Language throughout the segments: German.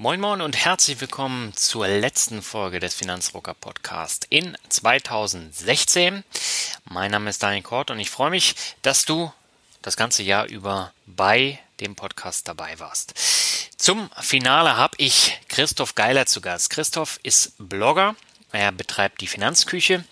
Moin Moin und herzlich willkommen zur letzten Folge des Finanzrocker Podcast in 2016. Mein Name ist Daniel Kort und ich freue mich, dass du das ganze Jahr über bei dem Podcast dabei warst. Zum Finale habe ich Christoph Geiler zu Gast. Christoph ist Blogger, er betreibt die Finanzküche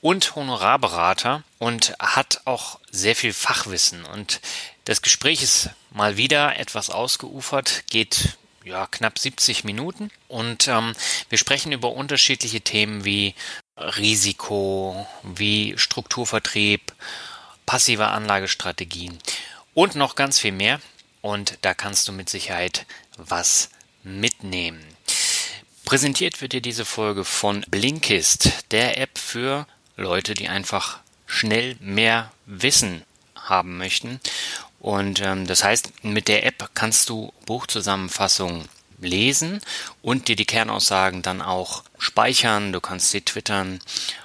und Honorarberater und hat auch sehr viel Fachwissen. Und das Gespräch ist mal wieder etwas ausgeufert, geht ja, knapp 70 Minuten. Und ähm, wir sprechen über unterschiedliche Themen wie Risiko, wie Strukturvertrieb, passive Anlagestrategien und noch ganz viel mehr. Und da kannst du mit Sicherheit was mitnehmen. Präsentiert wird dir diese Folge von Blinkist, der App für Leute, die einfach schnell mehr Wissen haben möchten. Und ähm, das heißt, mit der App kannst du Buchzusammenfassungen lesen und dir die Kernaussagen dann auch speichern. Du kannst sie twittern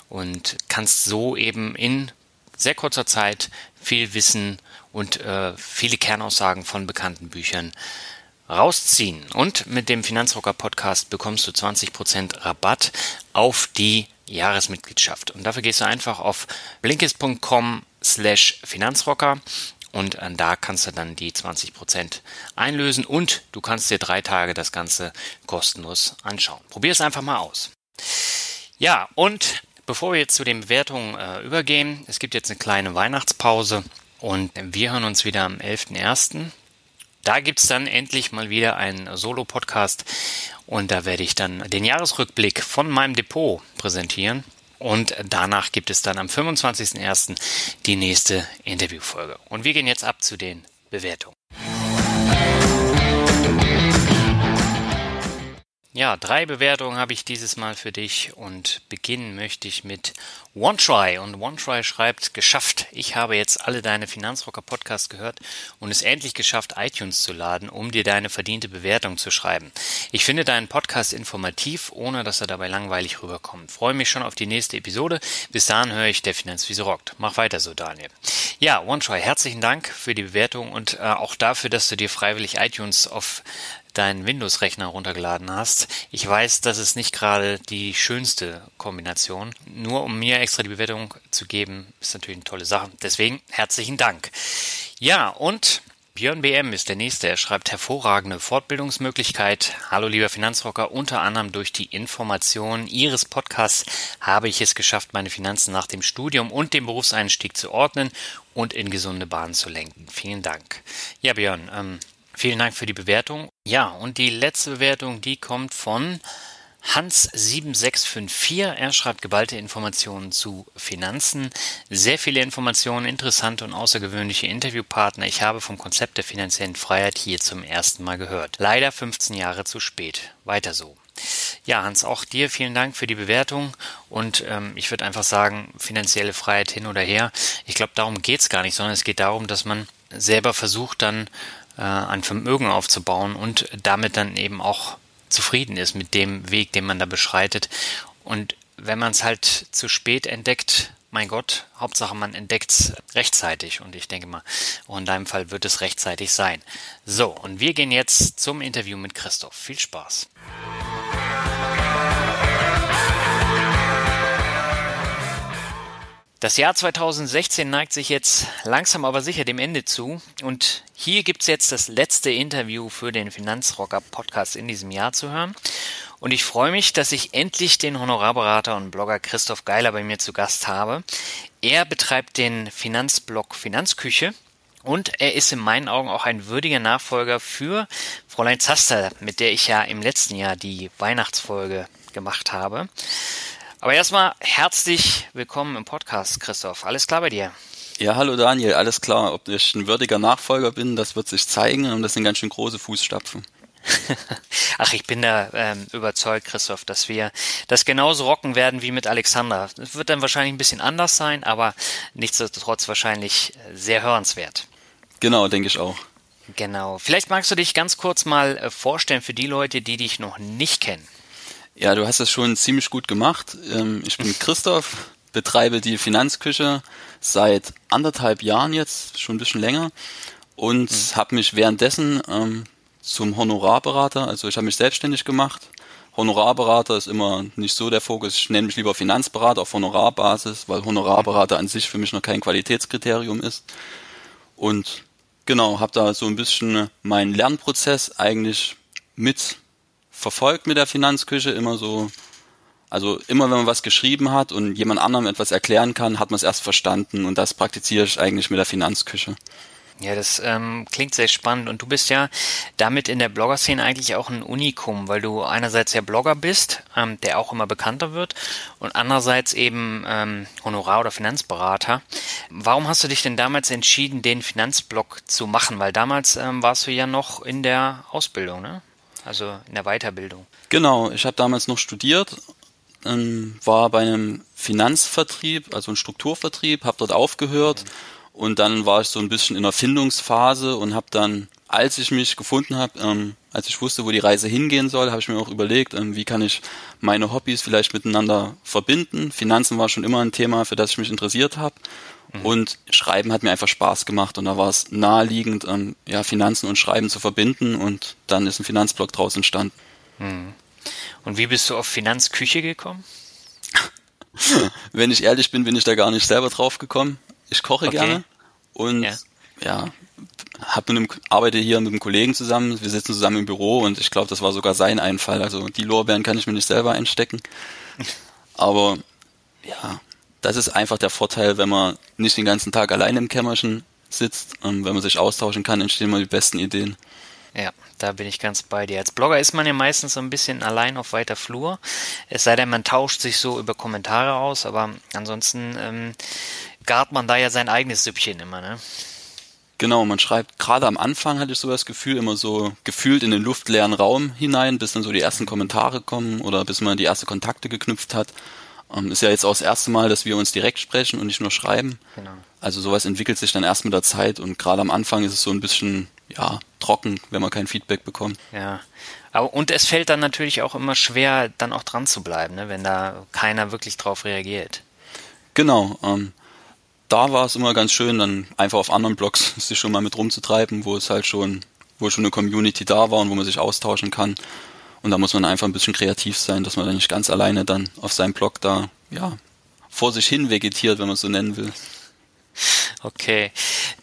und kannst so eben in sehr kurzer Zeit viel Wissen und äh, viele Kernaussagen von bekannten Büchern rausziehen. Und mit dem Finanzrocker Podcast bekommst du 20% Rabatt auf die Jahresmitgliedschaft. Und dafür gehst du einfach auf blinkist.com slash Finanzrocker und äh, da kannst du dann die 20% einlösen und du kannst dir drei Tage das Ganze kostenlos anschauen. Probier es einfach mal aus. Ja, und bevor wir jetzt zu den Bewertungen äh, übergehen, es gibt jetzt eine kleine Weihnachtspause und wir hören uns wieder am 11.01. Da gibt es dann endlich mal wieder einen Solo-Podcast und da werde ich dann den Jahresrückblick von meinem Depot präsentieren. Und danach gibt es dann am 25.01. die nächste Interviewfolge. Und wir gehen jetzt ab zu den Bewertungen. Ja, drei Bewertungen habe ich dieses Mal für dich und beginnen möchte ich mit OneTry. Und OneTry schreibt, geschafft. Ich habe jetzt alle deine Finanzrocker Podcasts gehört und es endlich geschafft, iTunes zu laden, um dir deine verdiente Bewertung zu schreiben. Ich finde deinen Podcast informativ, ohne dass er dabei langweilig rüberkommt. Freue mich schon auf die nächste Episode. Bis dahin höre ich der Finanzwiese rockt. Mach weiter so, Daniel. Ja, OneTry, herzlichen Dank für die Bewertung und äh, auch dafür, dass du dir freiwillig iTunes auf deinen Windows-Rechner runtergeladen hast. Ich weiß, das ist nicht gerade die schönste Kombination. Nur um mir extra die Bewertung zu geben, ist natürlich eine tolle Sache. Deswegen herzlichen Dank. Ja, und Björn BM ist der nächste. Er schreibt hervorragende Fortbildungsmöglichkeit. Hallo lieber Finanzrocker, unter anderem durch die Informationen Ihres Podcasts habe ich es geschafft, meine Finanzen nach dem Studium und dem Berufseinstieg zu ordnen und in gesunde Bahnen zu lenken. Vielen Dank. Ja, Björn, ähm, Vielen Dank für die Bewertung. Ja, und die letzte Bewertung, die kommt von Hans7654. Er schreibt geballte Informationen zu Finanzen. Sehr viele Informationen, interessante und außergewöhnliche Interviewpartner. Ich habe vom Konzept der finanziellen Freiheit hier zum ersten Mal gehört. Leider 15 Jahre zu spät. Weiter so. Ja, Hans, auch dir vielen Dank für die Bewertung und ähm, ich würde einfach sagen, finanzielle Freiheit hin oder her. Ich glaube, darum geht es gar nicht, sondern es geht darum, dass man selber versucht dann äh, ein Vermögen aufzubauen und damit dann eben auch zufrieden ist mit dem Weg, den man da beschreitet. Und wenn man es halt zu spät entdeckt, mein Gott, Hauptsache man entdeckt es rechtzeitig und ich denke mal, auch in deinem Fall wird es rechtzeitig sein. So, und wir gehen jetzt zum Interview mit Christoph. Viel Spaß. Das Jahr 2016 neigt sich jetzt langsam aber sicher dem Ende zu und hier gibt's jetzt das letzte Interview für den Finanzrocker Podcast in diesem Jahr zu hören. Und ich freue mich, dass ich endlich den Honorarberater und Blogger Christoph Geiler bei mir zu Gast habe. Er betreibt den Finanzblog Finanzküche und er ist in meinen Augen auch ein würdiger Nachfolger für Fräulein Zaster, mit der ich ja im letzten Jahr die Weihnachtsfolge gemacht habe. Aber erstmal herzlich willkommen im Podcast, Christoph. Alles klar bei dir? Ja, hallo Daniel, alles klar. Ob ich ein würdiger Nachfolger bin, das wird sich zeigen und das sind ganz schön große Fußstapfen. Ach, ich bin da ähm, überzeugt, Christoph, dass wir das genauso rocken werden wie mit Alexander. Es wird dann wahrscheinlich ein bisschen anders sein, aber nichtsdestotrotz wahrscheinlich sehr hörenswert. Genau, denke ich auch. Genau. Vielleicht magst du dich ganz kurz mal äh, vorstellen für die Leute, die dich noch nicht kennen. Ja, du hast das schon ziemlich gut gemacht. Ähm, ich bin Christoph, betreibe die Finanzküche seit anderthalb Jahren jetzt, schon ein bisschen länger und mhm. habe mich währenddessen ähm, zum Honorarberater, also ich habe mich selbstständig gemacht. Honorarberater ist immer nicht so der Fokus. Ich nenne mich lieber Finanzberater auf Honorarbasis, weil Honorarberater an sich für mich noch kein Qualitätskriterium ist. Und genau, habe da so ein bisschen meinen Lernprozess eigentlich mit verfolgt mit der Finanzküche immer so, also immer wenn man was geschrieben hat und jemand anderem etwas erklären kann, hat man es erst verstanden und das praktiziere ich eigentlich mit der Finanzküche. Ja, das ähm, klingt sehr spannend und du bist ja damit in der Blogger-Szene eigentlich auch ein Unikum, weil du einerseits ja Blogger bist, ähm, der auch immer bekannter wird und andererseits eben ähm, Honorar- oder Finanzberater. Warum hast du dich denn damals entschieden, den Finanzblog zu machen? Weil damals ähm, warst du ja noch in der Ausbildung, ne? Also in der Weiterbildung. Genau, ich habe damals noch studiert, ähm, war bei einem Finanzvertrieb, also ein Strukturvertrieb, habe dort aufgehört mhm. und dann war ich so ein bisschen in der Findungsphase und habe dann, als ich mich gefunden habe, ähm, als ich wusste, wo die Reise hingehen soll, habe ich mir auch überlegt, ähm, wie kann ich meine Hobbys vielleicht miteinander verbinden. Finanzen war schon immer ein Thema, für das ich mich interessiert habe Mhm. Und Schreiben hat mir einfach Spaß gemacht und da war es naheliegend, ähm, ja, Finanzen und Schreiben zu verbinden und dann ist ein Finanzblog draus entstanden. Mhm. Und wie bist du auf Finanzküche gekommen? Wenn ich ehrlich bin, bin ich da gar nicht selber drauf gekommen. Ich koche okay. gerne und ja, ja hab mit einem, arbeite hier mit einem Kollegen zusammen. Wir sitzen zusammen im Büro und ich glaube, das war sogar sein Einfall. Also die Lorbeeren kann ich mir nicht selber einstecken. Aber ja, das ist einfach der Vorteil, wenn man nicht den ganzen Tag allein im Kämmerchen sitzt und wenn man sich austauschen kann, entstehen mal die besten Ideen. Ja, da bin ich ganz bei dir. Als Blogger ist man ja meistens so ein bisschen allein auf weiter Flur. Es sei denn, man tauscht sich so über Kommentare aus, aber ansonsten ähm, gart man da ja sein eigenes Süppchen immer, ne? Genau, man schreibt, gerade am Anfang hatte ich so das Gefühl, immer so gefühlt in den luftleeren Raum hinein, bis dann so die ersten Kommentare kommen oder bis man die ersten Kontakte geknüpft hat. Ähm, ist ja jetzt auch das erste Mal, dass wir uns direkt sprechen und nicht nur schreiben. Genau. Also sowas entwickelt sich dann erst mit der Zeit und gerade am Anfang ist es so ein bisschen, ja, trocken, wenn man kein Feedback bekommt. Ja. Aber, und es fällt dann natürlich auch immer schwer, dann auch dran zu bleiben, ne, wenn da keiner wirklich drauf reagiert. Genau. Ähm, da war es immer ganz schön, dann einfach auf anderen Blogs sich schon mal mit rumzutreiben, wo es halt schon, wo schon eine Community da war und wo man sich austauschen kann. Und da muss man einfach ein bisschen kreativ sein, dass man dann nicht ganz alleine dann auf seinem Blog da, ja, vor sich hin vegetiert, wenn man es so nennen will. Okay,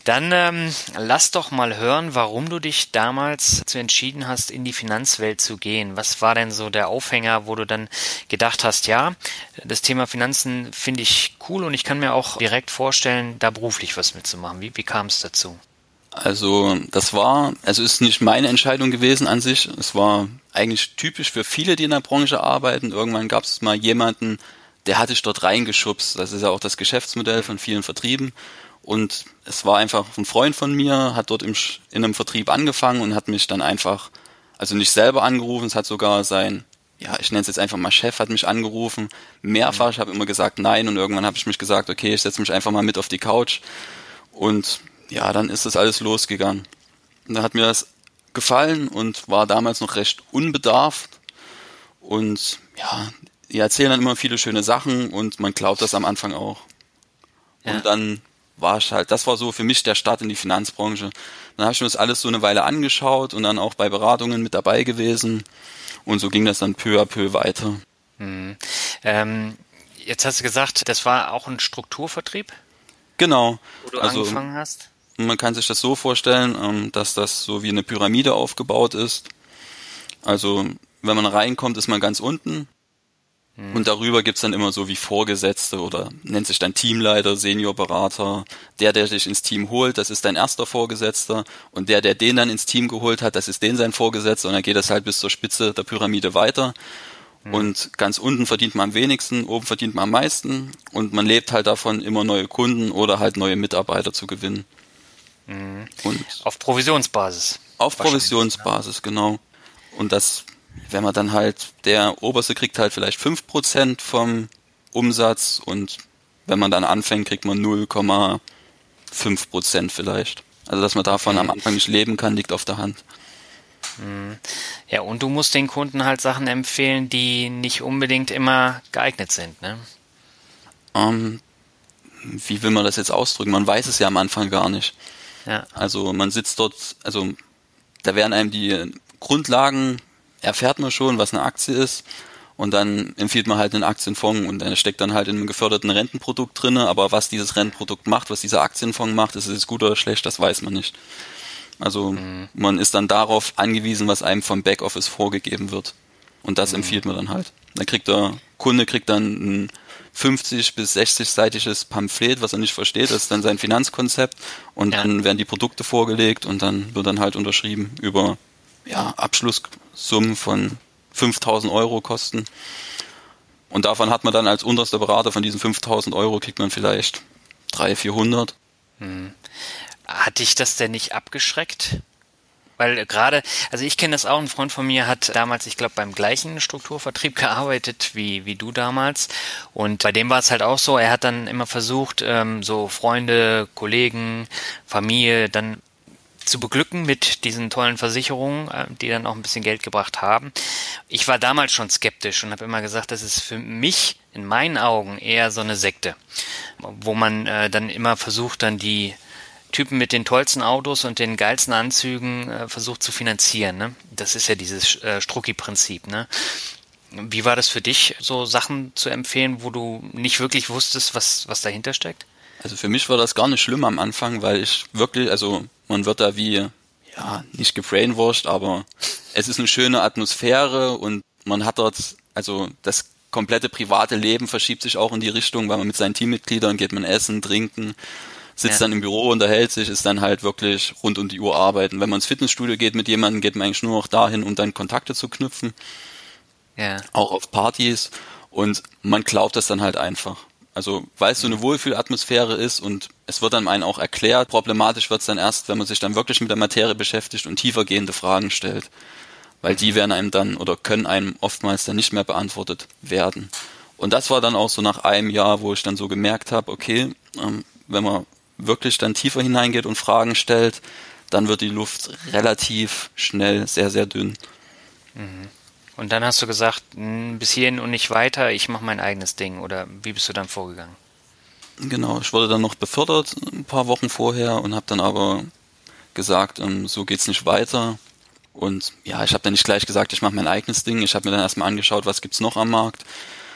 dann ähm, lass doch mal hören, warum du dich damals dazu entschieden hast, in die Finanzwelt zu gehen. Was war denn so der Aufhänger, wo du dann gedacht hast, ja, das Thema Finanzen finde ich cool und ich kann mir auch direkt vorstellen, da beruflich was mitzumachen. Wie, wie kam es dazu? Also das war, also ist nicht meine Entscheidung gewesen an sich. Es war eigentlich typisch für viele, die in der Branche arbeiten. Irgendwann gab es mal jemanden, der hatte ich dort reingeschubst. Das ist ja auch das Geschäftsmodell von vielen Vertrieben. Und es war einfach ein Freund von mir, hat dort im, in einem Vertrieb angefangen und hat mich dann einfach, also nicht selber angerufen, es hat sogar sein, ja, ich nenne es jetzt einfach mal Chef, hat mich angerufen, mehrfach, ich habe immer gesagt nein und irgendwann habe ich mich gesagt, okay, ich setze mich einfach mal mit auf die Couch und ja, dann ist das alles losgegangen. Und da hat mir das gefallen und war damals noch recht unbedarft. Und ja, die erzählen dann immer viele schöne Sachen und man glaubt das am Anfang auch. Ja. Und dann war ich halt, das war so für mich der Start in die Finanzbranche. Dann habe ich mir das alles so eine Weile angeschaut und dann auch bei Beratungen mit dabei gewesen. Und so ging das dann peu à peu weiter. Mhm. Ähm, Jetzt hast du gesagt, das war auch ein Strukturvertrieb? Genau. Wo du also, angefangen hast? Man kann sich das so vorstellen, ähm, dass das so wie eine Pyramide aufgebaut ist. Also wenn man reinkommt, ist man ganz unten. Hm. Und darüber gibt's dann immer so wie Vorgesetzte oder nennt sich dann Teamleiter, Seniorberater. Der, der dich ins Team holt, das ist dein erster Vorgesetzter. Und der, der den dann ins Team geholt hat, das ist den sein Vorgesetzter. Und dann geht das halt bis zur Spitze der Pyramide weiter. Hm. Und ganz unten verdient man am wenigsten, oben verdient man am meisten. Und man lebt halt davon, immer neue Kunden oder halt neue Mitarbeiter zu gewinnen. Mhm. Und auf Provisionsbasis. Auf Provisionsbasis, genau. Und das, wenn man dann halt, der Oberste kriegt halt vielleicht fünf Prozent vom Umsatz und wenn man dann anfängt, kriegt man 0,5 Prozent vielleicht. Also dass man davon am Anfang nicht leben kann, liegt auf der Hand. Mhm. Ja, und du musst den Kunden halt Sachen empfehlen, die nicht unbedingt immer geeignet sind, ne? Ähm, wie will man das jetzt ausdrücken? Man weiß es ja am Anfang gar nicht. Ja. Also man sitzt dort, also da werden einem die Grundlagen, erfährt man schon, was eine Aktie ist. Und dann empfiehlt man halt einen Aktienfonds und der steckt dann halt in einem geförderten Rentenprodukt drinne. Aber was dieses Rentenprodukt macht, was dieser Aktienfonds macht, ist es gut oder schlecht, das weiß man nicht. Also mhm. man ist dann darauf angewiesen, was einem vom Backoffice vorgegeben wird. Und das mhm. empfiehlt man dann halt. Dann kriegt der Kunde kriegt dann ein 50 bis 60-seitiges Pamphlet, was er nicht versteht. Das ist dann sein Finanzkonzept und ja. dann werden die Produkte vorgelegt und dann wird dann halt unterschrieben über ja, Abschlusssummen von 5000 Euro kosten. Und davon hat man dann als unterster Berater von diesen 5000 Euro kriegt man vielleicht 300, 400. Hm. Hat dich das denn nicht abgeschreckt? Weil gerade, also ich kenne das auch, ein Freund von mir hat damals, ich glaube, beim gleichen Strukturvertrieb gearbeitet wie, wie du damals. Und bei dem war es halt auch so, er hat dann immer versucht, ähm, so Freunde, Kollegen, Familie dann zu beglücken mit diesen tollen Versicherungen, äh, die dann auch ein bisschen Geld gebracht haben. Ich war damals schon skeptisch und habe immer gesagt, das ist für mich in meinen Augen eher so eine Sekte, wo man äh, dann immer versucht, dann die Typen mit den tollsten Autos und den geilsten Anzügen äh, versucht zu finanzieren. Ne? Das ist ja dieses äh, Strucki-Prinzip. Ne? Wie war das für dich, so Sachen zu empfehlen, wo du nicht wirklich wusstest, was, was dahinter steckt? Also für mich war das gar nicht schlimm am Anfang, weil ich wirklich, also man wird da wie, ja, nicht gebrainwashed, aber es ist eine schöne Atmosphäre und man hat dort, also das komplette private Leben verschiebt sich auch in die Richtung, weil man mit seinen Teammitgliedern geht man essen, trinken sitzt ja. dann im Büro, unterhält sich, ist dann halt wirklich rund um die Uhr arbeiten. Wenn man ins Fitnessstudio geht mit jemandem, geht man eigentlich nur noch dahin, um dann Kontakte zu knüpfen. Ja. Auch auf Partys. Und man glaubt das dann halt einfach. Also, weil es so eine Wohlfühlatmosphäre ist und es wird dann einem auch erklärt, problematisch wird es dann erst, wenn man sich dann wirklich mit der Materie beschäftigt und tiefergehende Fragen stellt. Weil die werden einem dann oder können einem oftmals dann nicht mehr beantwortet werden. Und das war dann auch so nach einem Jahr, wo ich dann so gemerkt habe, okay, ähm, wenn man wirklich dann tiefer hineingeht und Fragen stellt, dann wird die Luft relativ schnell sehr, sehr dünn. Mhm. Und dann hast du gesagt, bis hierhin und nicht weiter, ich mache mein eigenes Ding. Oder wie bist du dann vorgegangen? Genau, ich wurde dann noch befördert ein paar Wochen vorher und habe dann aber gesagt, ähm, so geht's nicht weiter. Und ja, ich habe dann nicht gleich gesagt, ich mache mein eigenes Ding. Ich habe mir dann erstmal angeschaut, was gibt's noch am Markt.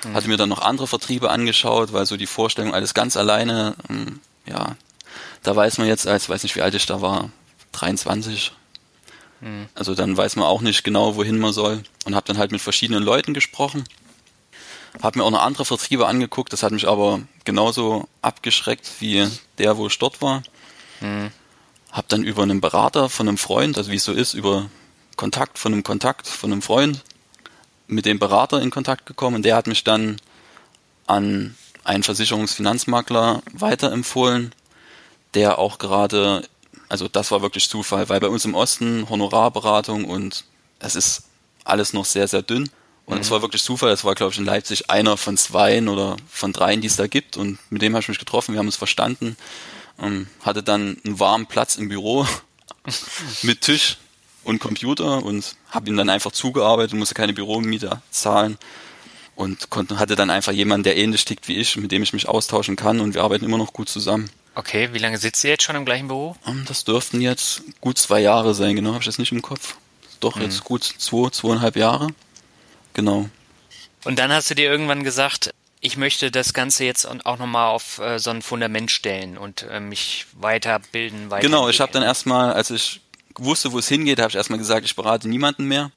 Mhm. Hatte mir dann noch andere Vertriebe angeschaut, weil so die Vorstellung, alles ganz alleine, ähm, ja, da weiß man jetzt, als weiß nicht, wie alt ich da war, 23. Mhm. Also dann weiß man auch nicht genau, wohin man soll. Und habe dann halt mit verschiedenen Leuten gesprochen. Habe mir auch noch andere Vertriebe angeguckt, das hat mich aber genauso abgeschreckt wie der, wo ich dort war. Mhm. Hab dann über einen Berater von einem Freund, also wie es so ist, über Kontakt von einem Kontakt von einem Freund mit dem Berater in Kontakt gekommen. Und der hat mich dann an einen Versicherungsfinanzmakler weiterempfohlen, der auch gerade, also das war wirklich Zufall, weil bei uns im Osten Honorarberatung und es ist alles noch sehr, sehr dünn. Und es mhm. war wirklich Zufall, es war, glaube ich, in Leipzig einer von zweien oder von dreien, die es da gibt. Und mit dem habe ich mich getroffen, wir haben uns verstanden. Ähm, hatte dann einen warmen Platz im Büro mit Tisch und Computer und habe ihm dann einfach zugearbeitet, musste keine Büromiete zahlen und konnte, hatte dann einfach jemanden, der ähnlich tickt wie ich, mit dem ich mich austauschen kann und wir arbeiten immer noch gut zusammen. Okay, wie lange sitzt ihr jetzt schon im gleichen Büro? Ähm, das dürften jetzt gut zwei Jahre sein, genau, habe ich das nicht im Kopf. Doch, mhm. jetzt gut zwei, zweieinhalb Jahre. Genau. Und dann hast du dir irgendwann gesagt, ich möchte das Ganze jetzt auch nochmal auf äh, so ein Fundament stellen und äh, mich weiterbilden. Weiter genau, ich habe dann erstmal, als ich wusste, wo es hingeht, habe ich erstmal gesagt, ich berate niemanden mehr,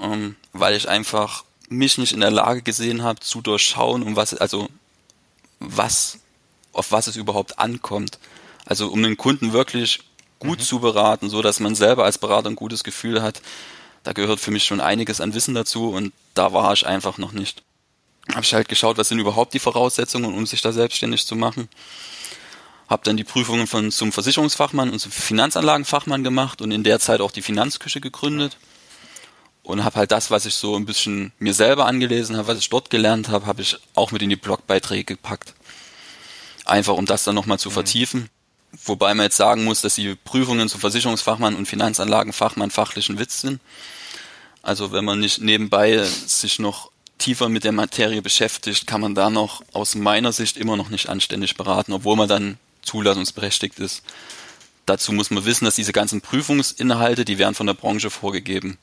ähm, weil ich einfach mich nicht in der Lage gesehen habe, zu durchschauen, um was, also was, auf was es überhaupt ankommt. Also um den Kunden wirklich gut mhm. zu beraten, so dass man selber als Berater ein gutes Gefühl hat. Da gehört für mich schon einiges an Wissen dazu und da war ich einfach noch nicht. Habe ich halt geschaut, was sind überhaupt die Voraussetzungen, um sich da selbstständig zu machen. Habe dann die Prüfungen von zum Versicherungsfachmann und zum Finanzanlagenfachmann gemacht und in der Zeit auch die Finanzküche gegründet und habe halt das, was ich so ein bisschen mir selber angelesen habe, was ich dort gelernt habe, habe ich auch mit in die Blogbeiträge gepackt. Einfach um das dann nochmal zu mhm. vertiefen. Wobei man jetzt sagen muss, dass die Prüfungen zum Versicherungsfachmann und Finanzanlagenfachmann fachlichen Witz sind. Also wenn man nicht nebenbei sich noch tiefer mit der Materie beschäftigt, kann man da noch aus meiner Sicht immer noch nicht anständig beraten, obwohl man dann zulassungsberechtigt ist. Dazu muss man wissen, dass diese ganzen Prüfungsinhalte, die werden von der Branche vorgegeben.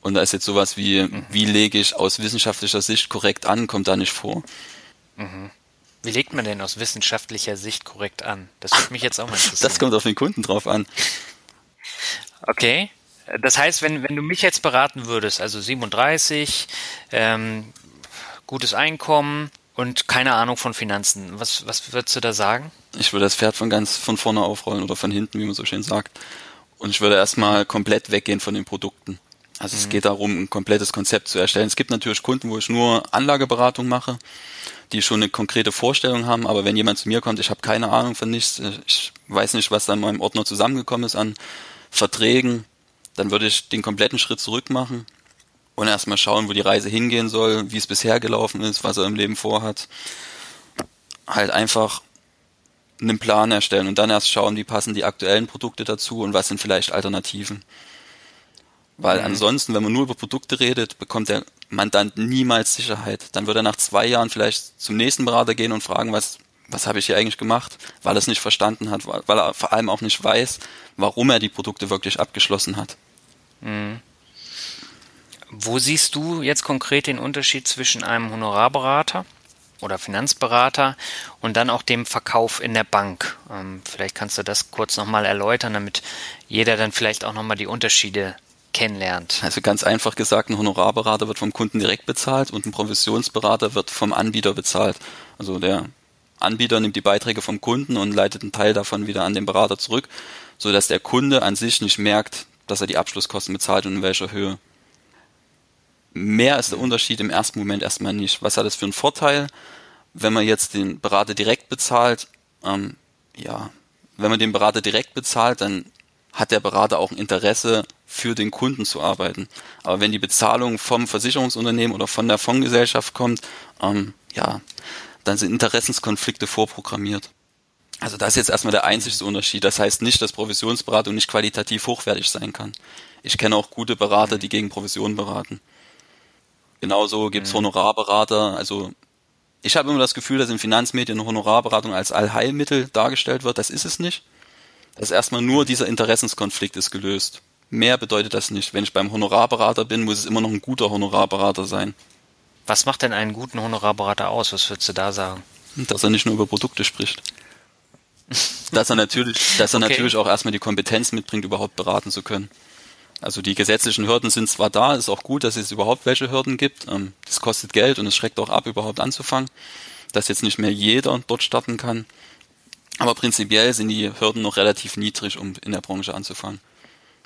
Und da ist jetzt sowas wie, mhm. wie lege ich aus wissenschaftlicher Sicht korrekt an, kommt da nicht vor. Mhm. Wie legt man denn aus wissenschaftlicher Sicht korrekt an? Das würde mich jetzt auch mal interessieren. Das kommt auf den Kunden drauf an. Okay. Das heißt, wenn, wenn du mich jetzt beraten würdest, also 37, ähm, gutes Einkommen und keine Ahnung von Finanzen, was, was würdest du da sagen? Ich würde das Pferd von ganz von vorne aufrollen oder von hinten, wie man so schön sagt. Und ich würde erstmal komplett weggehen von den Produkten. Also mhm. es geht darum, ein komplettes Konzept zu erstellen. Es gibt natürlich Kunden, wo ich nur Anlageberatung mache, die schon eine konkrete Vorstellung haben, aber wenn jemand zu mir kommt, ich habe keine Ahnung von nichts, ich weiß nicht, was da in meinem Ordner zusammengekommen ist an Verträgen, dann würde ich den kompletten Schritt zurück machen und erstmal schauen, wo die Reise hingehen soll, wie es bisher gelaufen ist, was er im Leben vorhat. Halt einfach einen Plan erstellen und dann erst schauen, wie passen die aktuellen Produkte dazu und was sind vielleicht Alternativen. Weil mhm. ansonsten, wenn man nur über Produkte redet, bekommt der Mandant niemals Sicherheit. Dann wird er nach zwei Jahren vielleicht zum nächsten Berater gehen und fragen, was, was habe ich hier eigentlich gemacht, weil er es nicht verstanden hat, weil er vor allem auch nicht weiß, warum er die Produkte wirklich abgeschlossen hat. Mhm. Wo siehst du jetzt konkret den Unterschied zwischen einem Honorarberater oder Finanzberater und dann auch dem Verkauf in der Bank? Ähm, vielleicht kannst du das kurz nochmal erläutern, damit jeder dann vielleicht auch nochmal die Unterschiede kennenlernt. Also ganz einfach gesagt, ein Honorarberater wird vom Kunden direkt bezahlt und ein Provisionsberater wird vom Anbieter bezahlt. Also der Anbieter nimmt die Beiträge vom Kunden und leitet einen Teil davon wieder an den Berater zurück, sodass der Kunde an sich nicht merkt, dass er die Abschlusskosten bezahlt und in welcher Höhe. Mehr ist der Unterschied im ersten Moment erstmal nicht. Was hat es für einen Vorteil, wenn man jetzt den Berater direkt bezahlt? Ähm, ja, wenn man den Berater direkt bezahlt, dann hat der Berater auch ein Interesse, für den Kunden zu arbeiten. Aber wenn die Bezahlung vom Versicherungsunternehmen oder von der Fondsgesellschaft kommt, ähm, ja, dann sind Interessenskonflikte vorprogrammiert. Also das ist jetzt erstmal der einzigste Unterschied. Das heißt nicht, dass Provisionsberatung nicht qualitativ hochwertig sein kann. Ich kenne auch gute Berater, die gegen Provisionen beraten. Genauso gibt's mhm. Honorarberater. Also ich habe immer das Gefühl, dass in Finanzmedien Honorarberatung als Allheilmittel dargestellt wird. Das ist es nicht. Das ist erstmal nur dieser Interessenskonflikt ist gelöst. Mehr bedeutet das nicht. Wenn ich beim Honorarberater bin, muss es immer noch ein guter Honorarberater sein. Was macht denn einen guten Honorarberater aus? Was würdest du da sagen? Dass er nicht nur über Produkte spricht. dass er natürlich, dass er okay. natürlich auch erstmal die Kompetenz mitbringt, überhaupt beraten zu können. Also die gesetzlichen Hürden sind zwar da, ist auch gut, dass es überhaupt welche Hürden gibt. Ähm, das kostet Geld und es schreckt auch ab, überhaupt anzufangen, dass jetzt nicht mehr jeder dort starten kann. Aber prinzipiell sind die Hürden noch relativ niedrig, um in der Branche anzufangen.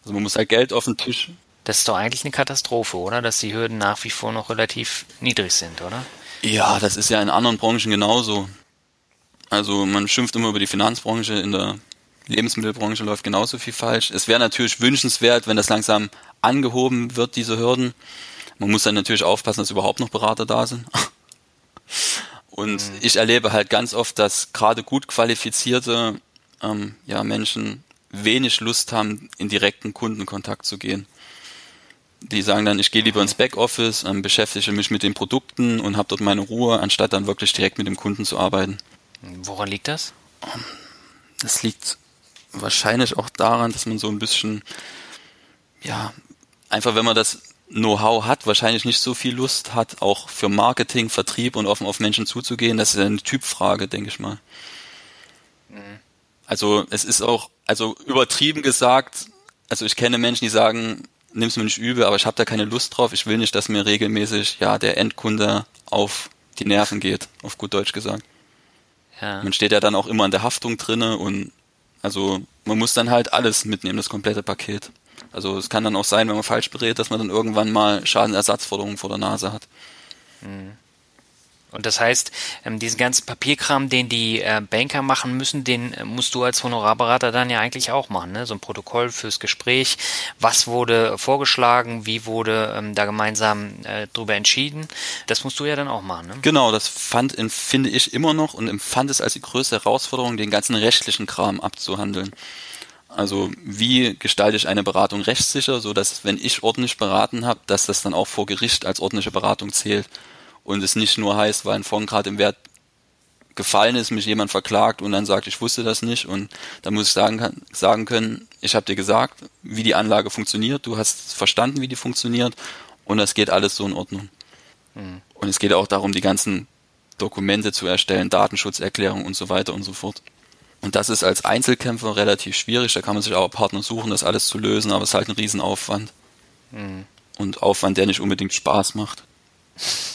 Also man muss halt Geld auf den Tisch. Das ist doch eigentlich eine Katastrophe, oder? Dass die Hürden nach wie vor noch relativ niedrig sind, oder? Ja, das ist ja in anderen Branchen genauso. Also man schimpft immer über die Finanzbranche, in der Lebensmittelbranche läuft genauso viel falsch. Es wäre natürlich wünschenswert, wenn das langsam angehoben wird, diese Hürden. Man muss dann natürlich aufpassen, dass überhaupt noch Berater da sind. Und mhm. ich erlebe halt ganz oft, dass gerade gut qualifizierte ähm, ja, Menschen wenig Lust haben, in direkten Kundenkontakt zu gehen. Die sagen dann, ich gehe lieber ins Backoffice, ähm, beschäftige mich mit den Produkten und habe dort meine Ruhe, anstatt dann wirklich direkt mit dem Kunden zu arbeiten. Woran liegt das? Das liegt wahrscheinlich auch daran, dass man so ein bisschen, ja, einfach wenn man das Know-how hat, wahrscheinlich nicht so viel Lust hat, auch für Marketing, Vertrieb und offen auf Menschen zuzugehen. Das ist eine Typfrage, denke ich mal. Mhm. Also es ist auch, also übertrieben gesagt, also ich kenne Menschen, die sagen, nimm's mir nicht übel, aber ich habe da keine Lust drauf. Ich will nicht, dass mir regelmäßig ja der Endkunde auf die Nerven geht, auf gut Deutsch gesagt. Ja. Man steht ja dann auch immer in der Haftung drinne und also man muss dann halt alles mitnehmen, das komplette Paket. Also es kann dann auch sein, wenn man falsch berät, dass man dann irgendwann mal Schadenersatzforderungen vor der Nase hat. Mhm. Und das heißt, ähm, diesen ganzen Papierkram, den die äh, Banker machen müssen, den äh, musst du als Honorarberater dann ja eigentlich auch machen. Ne? So ein Protokoll fürs Gespräch. Was wurde vorgeschlagen? Wie wurde ähm, da gemeinsam äh, drüber entschieden? Das musst du ja dann auch machen. Ne? Genau, das fand, finde ich immer noch und empfand es als die größte Herausforderung, den ganzen rechtlichen Kram abzuhandeln. Also wie gestalte ich eine Beratung rechtssicher, so dass wenn ich ordentlich beraten habe, dass das dann auch vor Gericht als ordentliche Beratung zählt und es nicht nur heißt, weil ein Fonds gerade im Wert gefallen ist, mich jemand verklagt und dann sagt, ich wusste das nicht und dann muss ich sagen, kann, sagen können, ich habe dir gesagt, wie die Anlage funktioniert, du hast verstanden, wie die funktioniert und das geht alles so in Ordnung. Mhm. Und es geht auch darum, die ganzen Dokumente zu erstellen, Datenschutzerklärung und so weiter und so fort. Und das ist als Einzelkämpfer relativ schwierig, da kann man sich auch Partner suchen, das alles zu lösen, aber es ist halt ein Riesenaufwand. Mhm. Und Aufwand, der nicht unbedingt Spaß macht.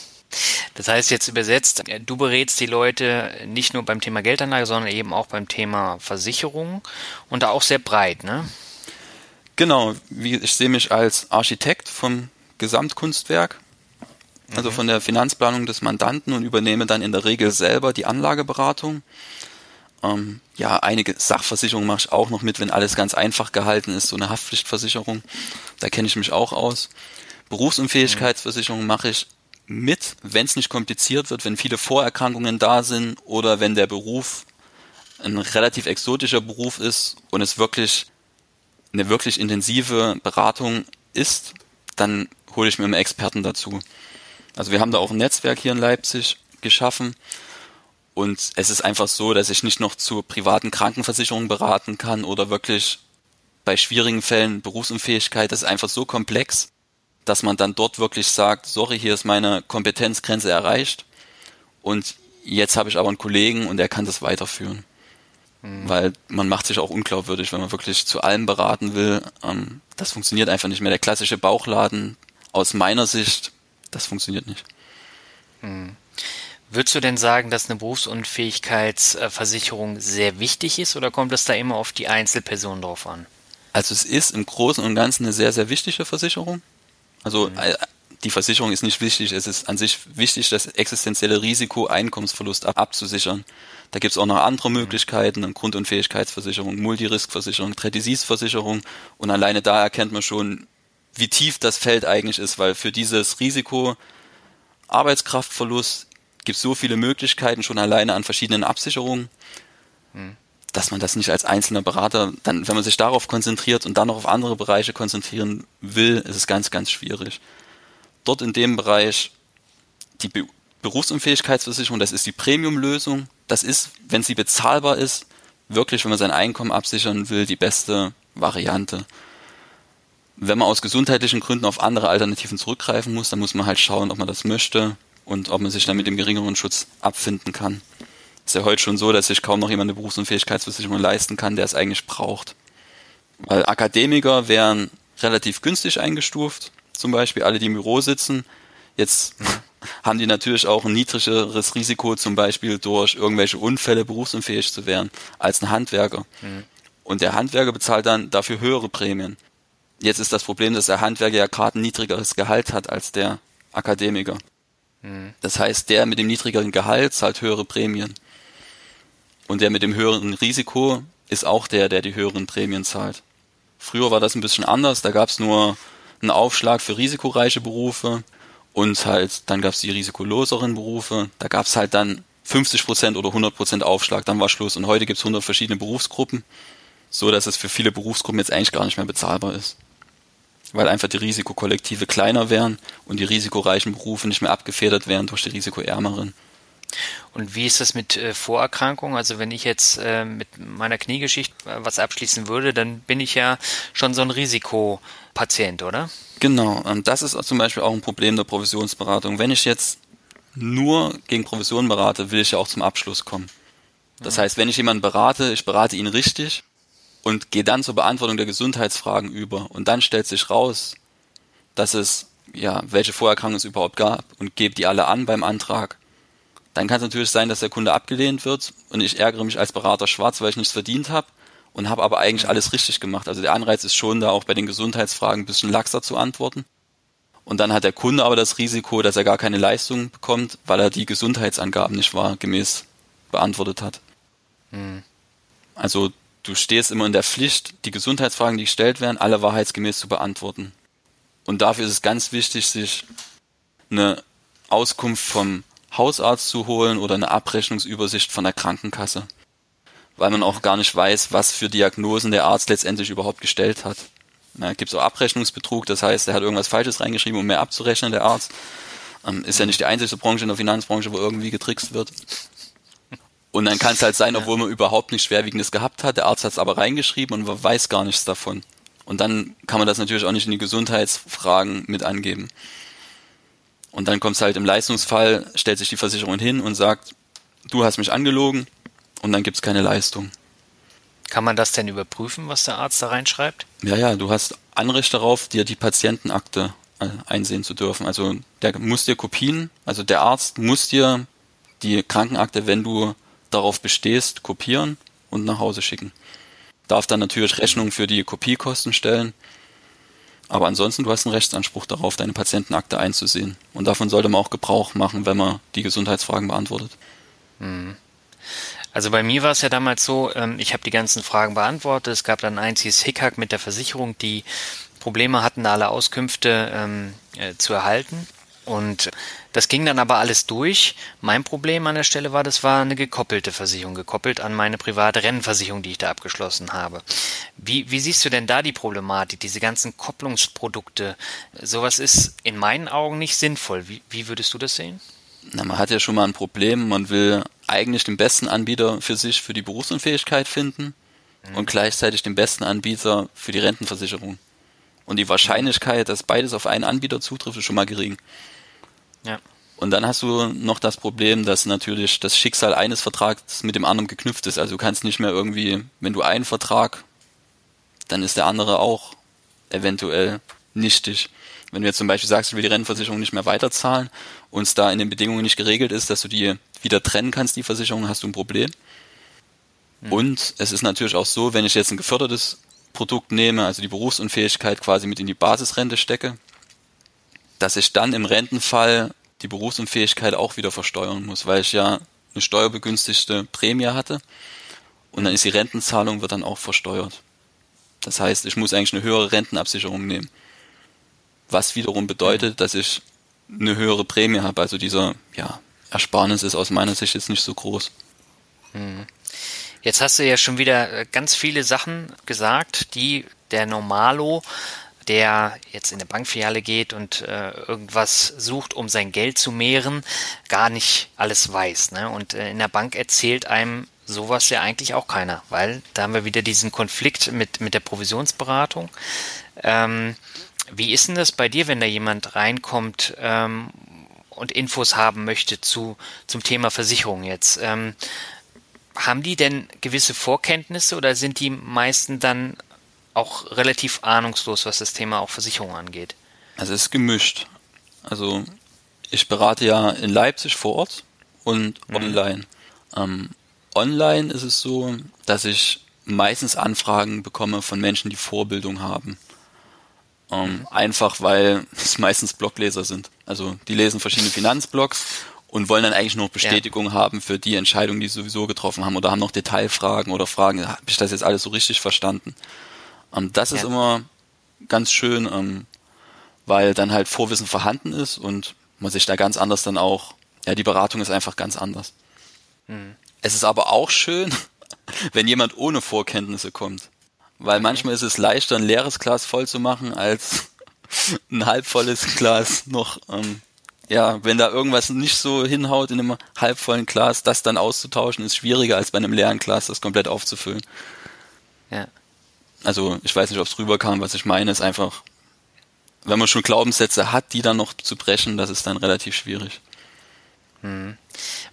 Das heißt jetzt übersetzt, du berätst die Leute nicht nur beim Thema Geldanlage, sondern eben auch beim Thema Versicherung und da auch sehr breit, ne? Genau, ich sehe mich als Architekt vom Gesamtkunstwerk, also mhm. von der Finanzplanung des Mandanten und übernehme dann in der Regel selber die Anlageberatung. Ähm, ja, einige Sachversicherungen mache ich auch noch mit, wenn alles ganz einfach gehalten ist, so eine Haftpflichtversicherung. Da kenne ich mich auch aus. Berufsunfähigkeitsversicherung mache ich mit, wenn es nicht kompliziert wird, wenn viele Vorerkrankungen da sind oder wenn der Beruf ein relativ exotischer Beruf ist und es wirklich eine wirklich intensive Beratung ist, dann hole ich mir einen Experten dazu. Also wir haben da auch ein Netzwerk hier in Leipzig geschaffen und es ist einfach so, dass ich nicht noch zur privaten Krankenversicherung beraten kann oder wirklich bei schwierigen Fällen Berufsunfähigkeit, das ist einfach so komplex, dass man dann dort wirklich sagt, sorry, hier ist meine Kompetenzgrenze erreicht und jetzt habe ich aber einen Kollegen und der kann das weiterführen. Mhm. Weil man macht sich auch unglaubwürdig, wenn man wirklich zu allem beraten will. Ähm, das funktioniert einfach nicht mehr. Der klassische Bauchladen aus meiner Sicht, das funktioniert nicht. Mhm. Würdest du denn sagen, dass eine Berufsunfähigkeitsversicherung sehr wichtig ist oder kommt es da immer auf die Einzelperson drauf an? Also es ist im Großen und Ganzen eine sehr, sehr wichtige Versicherung. Also mhm. Äh, die Versicherung ist nicht wichtig, es ist an sich wichtig, das existenzielle Risiko Einkommensverlust ab abzusichern. Da gibt es auch noch andere mhm. Möglichkeiten, eine Grundunfähigkeitsversicherung, Multiriskversicherung, Tredisisversicherung und alleine da erkennt man schon, wie tief das Feld eigentlich ist, weil für dieses Risiko Arbeitskraftverlust gibt es so viele Möglichkeiten schon alleine an verschiedenen Absicherungen. Mhm dass man das nicht als einzelner Berater, dann, wenn man sich darauf konzentriert und dann noch auf andere Bereiche konzentrieren will, ist es ganz, ganz schwierig. Dort in dem Bereich die Be Berufsunfähigkeitsversicherung, das ist die Premium-Lösung. Das ist, wenn sie bezahlbar ist, wirklich, wenn man sein Einkommen absichern will, die beste Variante. Wenn man aus gesundheitlichen Gründen auf andere Alternativen zurückgreifen muss, dann muss man halt schauen, ob man das möchte und ob man sich dann mit dem geringeren Schutz abfinden kann ist ja heute schon so, dass sich kaum noch jemand eine Berufsunfähigkeitsversicherung leisten kann, der es eigentlich braucht. Weil Akademiker wären relativ günstig eingestuft, zum Beispiel alle, die im Büro sitzen. Jetzt haben die natürlich auch ein niedrigeres Risiko, zum Beispiel durch irgendwelche Unfälle berufsunfähig zu werden, als ein Handwerker. Mhm. Und der Handwerker bezahlt dann dafür höhere Prämien. Jetzt ist das Problem, dass der Handwerker ja gerade ein niedrigeres Gehalt hat als der Akademiker. Mhm. Das heißt, der mit dem niedrigeren Gehalt zahlt höhere Prämien. Und der mit dem höheren Risiko ist auch der, der die höheren Prämien zahlt. Früher war das ein bisschen anders, da gab es nur einen Aufschlag für risikoreiche Berufe und halt dann gab es die risikoloseren Berufe. Da gab es halt dann 50% oder 100% Aufschlag, dann war Schluss. Und heute gibt es 100 verschiedene Berufsgruppen, so dass es für viele Berufsgruppen jetzt eigentlich gar nicht mehr bezahlbar ist. Weil einfach die Risikokollektive kleiner wären und die risikoreichen Berufe nicht mehr abgefedert wären durch die risikoärmeren. Und wie ist das mit äh, Vorerkrankungen? Also wenn ich jetzt äh, mit meiner Kniegeschichte äh, was abschließen würde, dann bin ich ja schon so ein Risikopatient, oder? Genau, und das ist zum Beispiel auch ein Problem der Provisionsberatung. Wenn ich jetzt nur gegen Provisionen berate, will ich ja auch zum Abschluss kommen. Das heißt, wenn ich jemanden berate, ich berate ihn richtig und gehe dann zur Beantwortung der Gesundheitsfragen über und dann stellt sich raus, dass es ja, welche Vorerkrankungen es überhaupt gab und gebe die alle an beim Antrag. Dann kann es natürlich sein, dass der Kunde abgelehnt wird und ich ärgere mich als Berater schwarz, weil ich nichts verdient habe und habe aber eigentlich alles richtig gemacht. Also der Anreiz ist schon da auch bei den Gesundheitsfragen ein bisschen laxer zu antworten. Und dann hat der Kunde aber das Risiko, dass er gar keine Leistung bekommt, weil er die Gesundheitsangaben nicht wahrgemäß beantwortet hat. Mhm. Also du stehst immer in der Pflicht, die Gesundheitsfragen, die gestellt werden, alle wahrheitsgemäß zu beantworten. Und dafür ist es ganz wichtig, sich eine Auskunft vom Hausarzt zu holen oder eine Abrechnungsübersicht von der Krankenkasse. Weil man auch gar nicht weiß, was für Diagnosen der Arzt letztendlich überhaupt gestellt hat. Ja, gibt es auch Abrechnungsbetrug, das heißt, er hat irgendwas Falsches reingeschrieben, um mehr abzurechnen, der Arzt. Ähm, ist ja nicht die einzige Branche in der Finanzbranche, wo irgendwie getrickst wird. Und dann kann es halt sein, obwohl man überhaupt nichts Schwerwiegendes gehabt hat, der Arzt hat es aber reingeschrieben und man weiß gar nichts davon. Und dann kann man das natürlich auch nicht in die Gesundheitsfragen mit angeben. Und dann kommt es halt im Leistungsfall, stellt sich die Versicherung hin und sagt, du hast mich angelogen und dann gibt es keine Leistung. Kann man das denn überprüfen, was der Arzt da reinschreibt? Ja, ja, du hast Anrecht darauf, dir die Patientenakte äh, einsehen zu dürfen. Also der muss dir Kopien, also der Arzt muss dir die Krankenakte, wenn du darauf bestehst, kopieren und nach Hause schicken darf dann natürlich Rechnungen für die Kopiekosten stellen. Aber ansonsten, du hast einen Rechtsanspruch darauf, deine Patientenakte einzusehen. Und davon sollte man auch Gebrauch machen, wenn man die Gesundheitsfragen beantwortet. Mhm. Also bei mir war es ja damals so, ähm, ich habe die ganzen Fragen beantwortet. Es gab dann ein einziges Hickhack mit der Versicherung, die Probleme hatten, alle Auskünfte ähm, äh, zu erhalten. Und das ging dann aber alles durch. Mein Problem an der Stelle war, das war eine gekoppelte Versicherung, gekoppelt an meine private Rennversicherung, die ich da abgeschlossen habe. Wie, wie siehst du denn da die Problematik, diese ganzen Kopplungsprodukte? Sowas ist in meinen Augen nicht sinnvoll. Wie, wie würdest du das sehen? Na, man hat ja schon mal ein Problem. Man will eigentlich den besten Anbieter für sich, für die Berufsunfähigkeit finden mhm. und gleichzeitig den besten Anbieter für die Rentenversicherung. Und die Wahrscheinlichkeit, dass beides auf einen Anbieter zutrifft, ist schon mal gering. Ja. Und dann hast du noch das Problem, dass natürlich das Schicksal eines Vertrags mit dem anderen geknüpft ist. Also du kannst nicht mehr irgendwie, wenn du einen Vertrag, dann ist der andere auch eventuell nichtig. Wenn du jetzt zum Beispiel sagst, du willst die Rennversicherung nicht mehr weiterzahlen und es da in den Bedingungen nicht geregelt ist, dass du die wieder trennen kannst, die Versicherung, hast du ein Problem. Mhm. Und es ist natürlich auch so, wenn ich jetzt ein gefördertes Produkt nehme, also die Berufsunfähigkeit quasi mit in die Basisrente stecke, dass ich dann im Rentenfall die Berufsunfähigkeit auch wieder versteuern muss, weil ich ja eine steuerbegünstigte Prämie hatte und dann ist die Rentenzahlung wird dann auch versteuert. Das heißt, ich muss eigentlich eine höhere Rentenabsicherung nehmen. Was wiederum bedeutet, dass ich eine höhere Prämie habe. Also dieser ja, Ersparnis ist aus meiner Sicht jetzt nicht so groß. Hm. Jetzt hast du ja schon wieder ganz viele Sachen gesagt, die der Normalo der jetzt in eine Bankfiliale geht und äh, irgendwas sucht, um sein Geld zu mehren, gar nicht alles weiß. Ne? Und äh, in der Bank erzählt einem sowas ja eigentlich auch keiner, weil da haben wir wieder diesen Konflikt mit, mit der Provisionsberatung. Ähm, wie ist denn das bei dir, wenn da jemand reinkommt ähm, und Infos haben möchte zu, zum Thema Versicherung jetzt? Ähm, haben die denn gewisse Vorkenntnisse oder sind die meisten dann auch relativ ahnungslos, was das Thema auch Versicherungen angeht. Also es ist gemischt. Also ich berate ja in Leipzig vor Ort und mhm. online. Ähm, online ist es so, dass ich meistens Anfragen bekomme von Menschen, die Vorbildung haben. Ähm, mhm. Einfach weil es meistens Blogleser sind. Also die lesen verschiedene Finanzblogs und wollen dann eigentlich nur Bestätigung ja. haben für die Entscheidung, die sie sowieso getroffen haben oder haben noch Detailfragen oder Fragen, habe ich das jetzt alles so richtig verstanden? Ähm, das ja. ist immer ganz schön, ähm, weil dann halt Vorwissen vorhanden ist und man sich da ganz anders dann auch, ja, die Beratung ist einfach ganz anders. Mhm. Es ist aber auch schön, wenn jemand ohne Vorkenntnisse kommt. Weil mhm. manchmal ist es leichter, ein leeres Glas voll zu machen, als ein halbvolles Glas noch ähm, ja, wenn da irgendwas nicht so hinhaut in einem halbvollen Glas, das dann auszutauschen, ist schwieriger als bei einem leeren Glas, das komplett aufzufüllen. Ja. Also ich weiß nicht, ob es rüberkam, was ich meine, ist einfach, wenn man schon Glaubenssätze hat, die dann noch zu brechen, das ist dann relativ schwierig. Hm.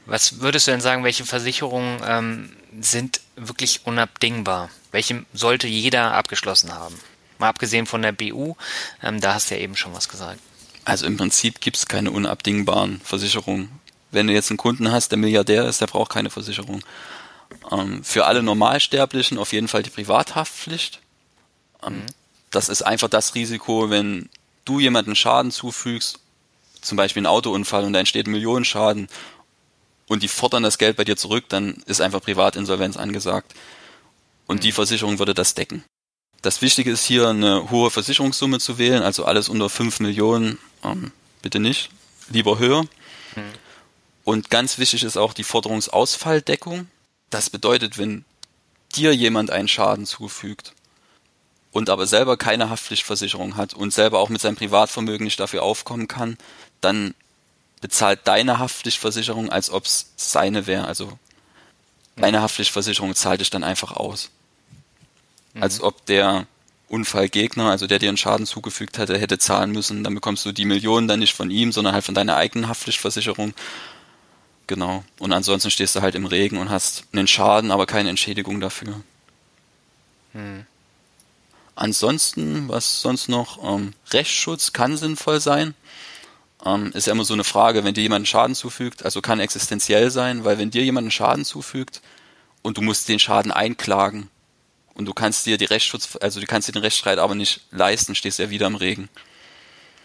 Was würdest du denn sagen, welche Versicherungen ähm, sind wirklich unabdingbar? Welche sollte jeder abgeschlossen haben? Mal abgesehen von der BU, ähm, da hast du ja eben schon was gesagt. Also im Prinzip gibt es keine unabdingbaren Versicherungen. Wenn du jetzt einen Kunden hast, der Milliardär ist, der braucht keine Versicherung. Ähm, für alle Normalsterblichen auf jeden Fall die Privathaftpflicht. Ähm, mhm. Das ist einfach das Risiko, wenn du jemanden Schaden zufügst, zum Beispiel ein Autounfall und da entsteht ein Millionenschaden und die fordern das Geld bei dir zurück, dann ist einfach Privatinsolvenz angesagt. Und die mhm. Versicherung würde das decken. Das Wichtige ist hier eine hohe Versicherungssumme zu wählen, also alles unter 5 Millionen, ähm, bitte nicht, lieber höher. Mhm. Und ganz wichtig ist auch die Forderungsausfalldeckung. Das bedeutet, wenn dir jemand einen Schaden zufügt und aber selber keine Haftpflichtversicherung hat und selber auch mit seinem Privatvermögen nicht dafür aufkommen kann, dann bezahlt deine Haftpflichtversicherung, als ob es seine wäre. Also deine Haftpflichtversicherung zahlt dich dann einfach aus. Mhm. Als ob der Unfallgegner, also der dir einen Schaden zugefügt hätte, hätte zahlen müssen. Dann bekommst du die Millionen dann nicht von ihm, sondern halt von deiner eigenen Haftpflichtversicherung. Genau. Und ansonsten stehst du halt im Regen und hast einen Schaden, aber keine Entschädigung dafür. Mhm. Ansonsten, was sonst noch? Ähm, Rechtsschutz kann sinnvoll sein ähm, ist ja immer so eine Frage, wenn dir jemand Schaden zufügt, also kann existenziell sein, weil wenn dir jemand einen Schaden zufügt und du musst den Schaden einklagen und du kannst dir die Rechtsschutz, also du kannst dir den Rechtsstreit aber nicht leisten, stehst du ja wieder im Regen.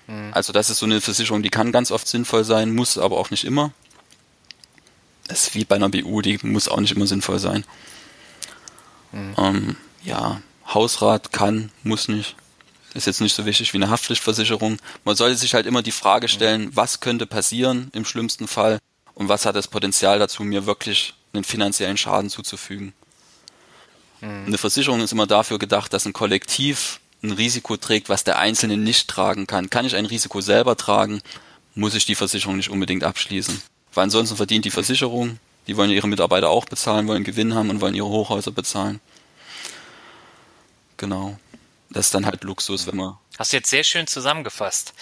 Mhm. Also das ist so eine Versicherung, die kann ganz oft sinnvoll sein, muss aber auch nicht immer. Das ist wie bei einer BU, die muss auch nicht immer sinnvoll sein. Mhm. Ähm, ja, Hausrat kann, muss nicht. Ist jetzt nicht so wichtig wie eine Haftpflichtversicherung. Man sollte sich halt immer die Frage stellen, was könnte passieren im schlimmsten Fall und was hat das Potenzial dazu, mir wirklich einen finanziellen Schaden zuzufügen. Mhm. Eine Versicherung ist immer dafür gedacht, dass ein Kollektiv ein Risiko trägt, was der Einzelne nicht tragen kann. Kann ich ein Risiko selber tragen, muss ich die Versicherung nicht unbedingt abschließen. Weil ansonsten verdient die Versicherung, die wollen ihre Mitarbeiter auch bezahlen, wollen Gewinn haben und wollen ihre Hochhäuser bezahlen. Genau das ist dann halt Luxus, wenn man. Hast du jetzt sehr schön zusammengefasst.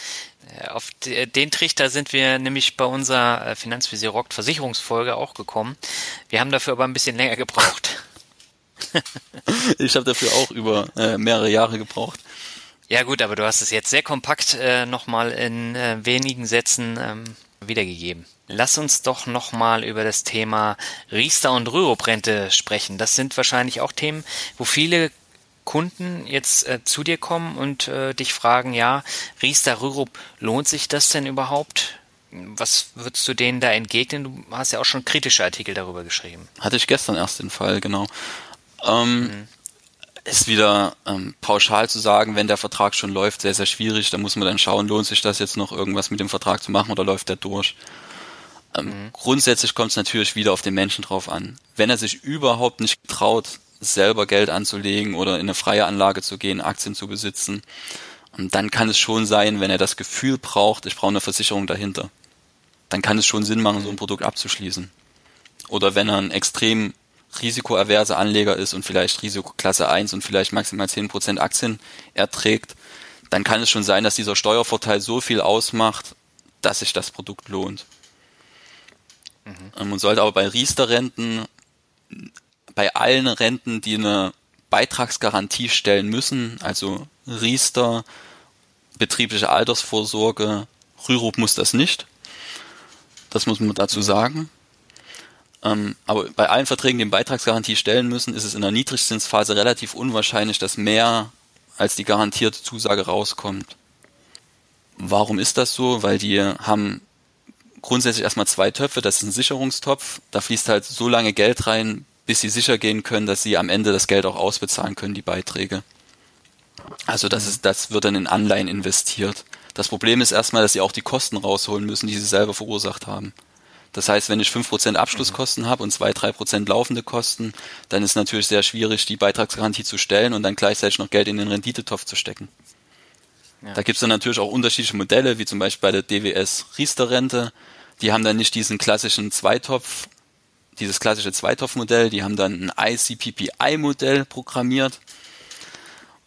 Äh, auf den Trichter sind wir nämlich bei unserer äh, Finanzvisier Rockt Versicherungsfolge auch gekommen. Wir haben dafür aber ein bisschen länger gebraucht. ich habe dafür auch über äh, mehrere Jahre gebraucht. Ja gut, aber du hast es jetzt sehr kompakt äh, nochmal in äh, wenigen Sätzen ähm, wiedergegeben. Lass uns doch nochmal über das Thema Riester und Rürup-Rente sprechen. Das sind wahrscheinlich auch Themen, wo viele Kunden jetzt äh, zu dir kommen und äh, dich fragen, ja, Riester Rürup, lohnt sich das denn überhaupt? Was würdest du denen da entgegnen? Du hast ja auch schon kritische Artikel darüber geschrieben. Hatte ich gestern erst den Fall, genau. Ähm, mhm. Ist wieder ähm, pauschal zu sagen, wenn der Vertrag schon läuft, sehr, sehr schwierig. Da muss man dann schauen, lohnt sich das jetzt noch irgendwas mit dem Vertrag zu machen oder läuft der durch? Ähm, mhm. Grundsätzlich kommt es natürlich wieder auf den Menschen drauf an. Wenn er sich überhaupt nicht traut, selber Geld anzulegen oder in eine freie Anlage zu gehen, Aktien zu besitzen, und dann kann es schon sein, wenn er das Gefühl braucht, ich brauche eine Versicherung dahinter, dann kann es schon Sinn machen, so ein Produkt abzuschließen. Oder wenn er ein extrem risikoaverse Anleger ist und vielleicht Risikoklasse 1 und vielleicht maximal 10% Aktien erträgt, dann kann es schon sein, dass dieser Steuervorteil so viel ausmacht, dass sich das Produkt lohnt. Mhm. Man sollte aber bei Riester-Renten bei allen Renten, die eine Beitragsgarantie stellen müssen, also Riester, betriebliche Altersvorsorge, Rürup muss das nicht. Das muss man dazu sagen. Ähm, aber bei allen Verträgen, die eine Beitragsgarantie stellen müssen, ist es in der Niedrigzinsphase relativ unwahrscheinlich, dass mehr als die garantierte Zusage rauskommt. Warum ist das so? Weil die haben grundsätzlich erstmal zwei Töpfe. Das ist ein Sicherungstopf. Da fließt halt so lange Geld rein, bis sie sicher gehen können, dass sie am Ende das Geld auch ausbezahlen können, die Beiträge. Also das ist, das wird dann in Anleihen investiert. Das Problem ist erstmal, dass sie auch die Kosten rausholen müssen, die sie selber verursacht haben. Das heißt, wenn ich 5% Abschlusskosten habe und 2-3% laufende Kosten, dann ist natürlich sehr schwierig, die Beitragsgarantie zu stellen und dann gleichzeitig noch Geld in den Renditetopf zu stecken. Da gibt's dann natürlich auch unterschiedliche Modelle, wie zum Beispiel bei der DWS Riester-Rente. Die haben dann nicht diesen klassischen Zweitopf, dieses klassische Zweitopfmodell, die haben dann ein ICPPI-Modell programmiert.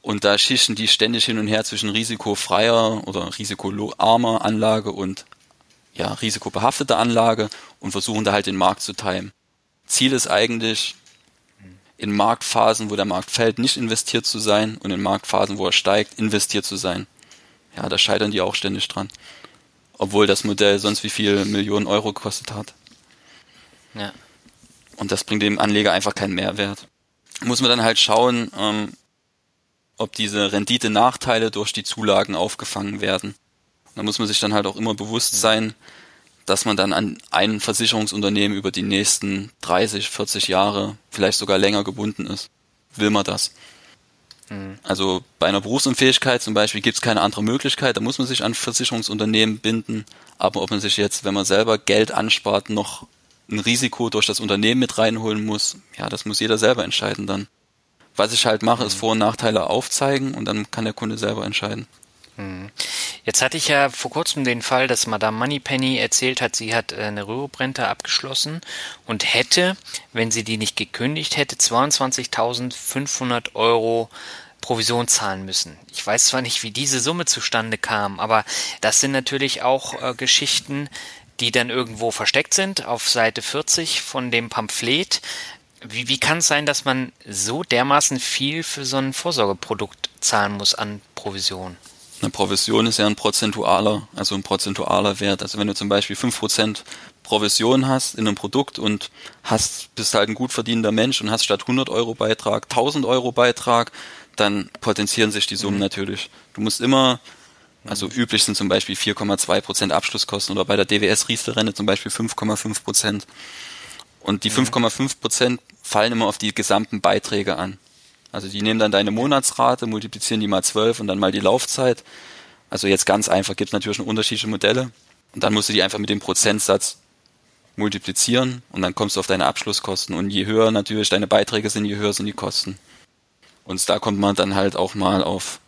Und da schichten die ständig hin und her zwischen risikofreier oder risikoarmer Anlage und ja, risikobehafteter Anlage und versuchen da halt den Markt zu timen. Ziel ist eigentlich, in Marktphasen, wo der Markt fällt, nicht investiert zu sein und in Marktphasen, wo er steigt, investiert zu sein. Ja, da scheitern die auch ständig dran. Obwohl das Modell sonst wie viel Millionen Euro gekostet hat. Ja. Und das bringt dem Anleger einfach keinen Mehrwert. Muss man dann halt schauen, ähm, ob diese Rendite-Nachteile durch die Zulagen aufgefangen werden. Da muss man sich dann halt auch immer bewusst sein, dass man dann an ein Versicherungsunternehmen über die nächsten 30, 40 Jahre, vielleicht sogar länger gebunden ist. Will man das? Mhm. Also bei einer Berufsunfähigkeit zum Beispiel gibt es keine andere Möglichkeit, da muss man sich an Versicherungsunternehmen binden. Aber ob man sich jetzt, wenn man selber Geld anspart, noch ein Risiko durch das Unternehmen mit reinholen muss, ja, das muss jeder selber entscheiden dann. Was ich halt mache, ist mhm. Vor- und Nachteile aufzeigen und dann kann der Kunde selber entscheiden. Mhm. Jetzt hatte ich ja vor kurzem den Fall, dass Madame Moneypenny erzählt hat, sie hat äh, eine Rürup-Rente abgeschlossen und hätte, wenn sie die nicht gekündigt hätte, 22.500 Euro Provision zahlen müssen. Ich weiß zwar nicht, wie diese Summe zustande kam, aber das sind natürlich auch äh, Geschichten, die dann irgendwo versteckt sind auf Seite 40 von dem Pamphlet. Wie, wie kann es sein, dass man so dermaßen viel für so ein Vorsorgeprodukt zahlen muss an Provision? Eine Provision ist ja ein prozentualer, also ein prozentualer Wert. Also wenn du zum Beispiel 5% Provision hast in einem Produkt und hast, bist halt ein gut verdienender Mensch und hast statt 100 Euro Beitrag 1000 Euro Beitrag, dann potenzieren sich die Summen mhm. natürlich. Du musst immer, also mhm. üblich sind zum Beispiel 4,2% Abschlusskosten oder bei der DWS Riester-Rente zum Beispiel 5,5%. Und die mhm. 5,5% fallen immer auf die gesamten Beiträge an. Also die nehmen dann deine Monatsrate, multiplizieren die mal zwölf und dann mal die Laufzeit. Also jetzt ganz einfach, gibt es natürlich schon unterschiedliche Modelle. Und dann musst du die einfach mit dem Prozentsatz multiplizieren und dann kommst du auf deine Abschlusskosten. Und je höher natürlich deine Beiträge sind, je höher sind die Kosten. Und da kommt man dann halt auch mal auf,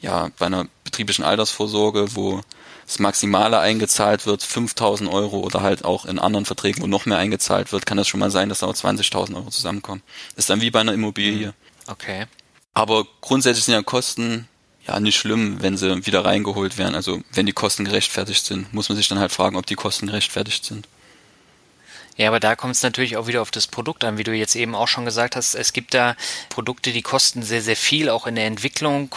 ja, bei einer betrieblichen Altersvorsorge, wo das Maximale eingezahlt wird, 5000 Euro oder halt auch in anderen Verträgen, wo noch mehr eingezahlt wird, kann das schon mal sein, dass da auch 20.000 Euro zusammenkommen. Ist dann wie bei einer Immobilie. Mhm. Okay. Aber grundsätzlich sind ja Kosten ja nicht schlimm, wenn sie wieder reingeholt werden. Also wenn die Kosten gerechtfertigt sind, muss man sich dann halt fragen, ob die Kosten gerechtfertigt sind. Ja, aber da kommt es natürlich auch wieder auf das Produkt an, wie du jetzt eben auch schon gesagt hast. Es gibt da Produkte, die kosten sehr, sehr viel, auch in der Entwicklung.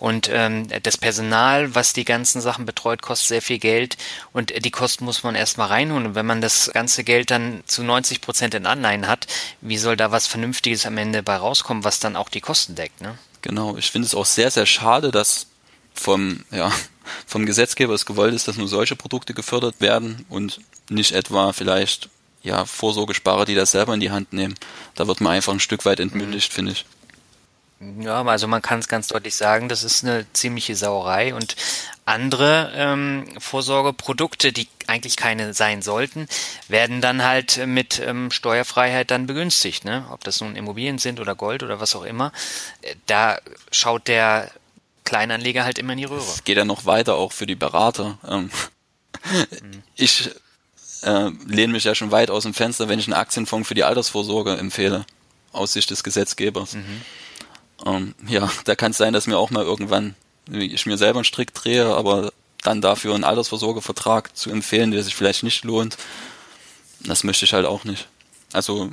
Und ähm, das Personal, was die ganzen Sachen betreut, kostet sehr viel Geld. Und die Kosten muss man erstmal reinholen. Und wenn man das ganze Geld dann zu 90 Prozent in Anleihen hat, wie soll da was Vernünftiges am Ende bei rauskommen, was dann auch die Kosten deckt? Ne? Genau, ich finde es auch sehr, sehr schade, dass vom, ja, vom Gesetzgeber es gewollt ist, dass nur solche Produkte gefördert werden und nicht etwa vielleicht ja, Vorsorgesparer, die das selber in die Hand nehmen. Da wird man einfach ein Stück weit entmündigt, mhm. finde ich. Ja, also man kann es ganz deutlich sagen, das ist eine ziemliche Sauerei und andere ähm, Vorsorgeprodukte, die eigentlich keine sein sollten, werden dann halt mit ähm, Steuerfreiheit dann begünstigt, ne? Ob das nun Immobilien sind oder Gold oder was auch immer. Äh, da schaut der Kleinanleger halt immer in die Röhre. Es geht ja noch weiter auch für die Berater. Ähm, mhm. Ich äh, lehne mich ja schon weit aus dem Fenster, wenn ich einen Aktienfonds für die Altersvorsorge empfehle, aus Sicht des Gesetzgebers. Mhm. Ähm, ja, da kann es sein, dass mir auch mal irgendwann ich mir selber einen Strick drehe, aber dann dafür einen Altersvorsorgevertrag zu empfehlen, der sich vielleicht nicht lohnt, das möchte ich halt auch nicht. Also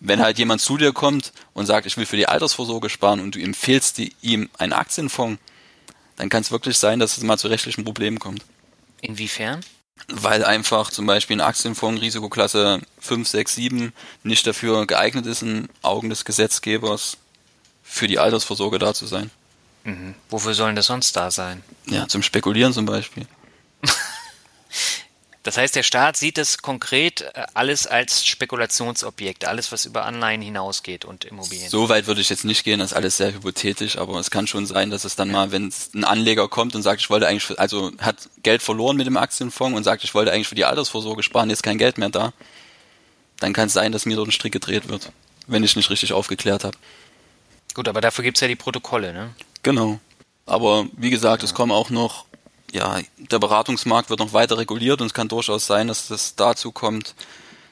wenn halt jemand zu dir kommt und sagt, ich will für die Altersvorsorge sparen und du empfehlst ihm einen Aktienfonds, dann kann es wirklich sein, dass es mal zu rechtlichen Problemen kommt. Inwiefern? Weil einfach zum Beispiel ein Aktienfonds Risikoklasse 5, 6, 7 nicht dafür geeignet ist, in Augen des Gesetzgebers für die Altersvorsorge da zu sein. Mhm. Wofür sollen das sonst da sein? Ja, zum Spekulieren zum Beispiel. Das heißt, der Staat sieht es konkret äh, alles als Spekulationsobjekt, alles, was über Anleihen hinausgeht und Immobilien. So weit würde ich jetzt nicht gehen, das ist alles sehr hypothetisch, aber es kann schon sein, dass es dann ja. mal, wenn ein Anleger kommt und sagt, ich wollte eigentlich, also hat Geld verloren mit dem Aktienfonds und sagt, ich wollte eigentlich für die Altersvorsorge sparen, jetzt kein Geld mehr da, dann kann es sein, dass mir dort ein Strick gedreht wird, wenn ich nicht richtig aufgeklärt habe. Gut, aber dafür gibt es ja die Protokolle, ne? Genau. Aber wie gesagt, es kommen auch noch, ja, der Beratungsmarkt wird noch weiter reguliert und es kann durchaus sein, dass das dazu kommt,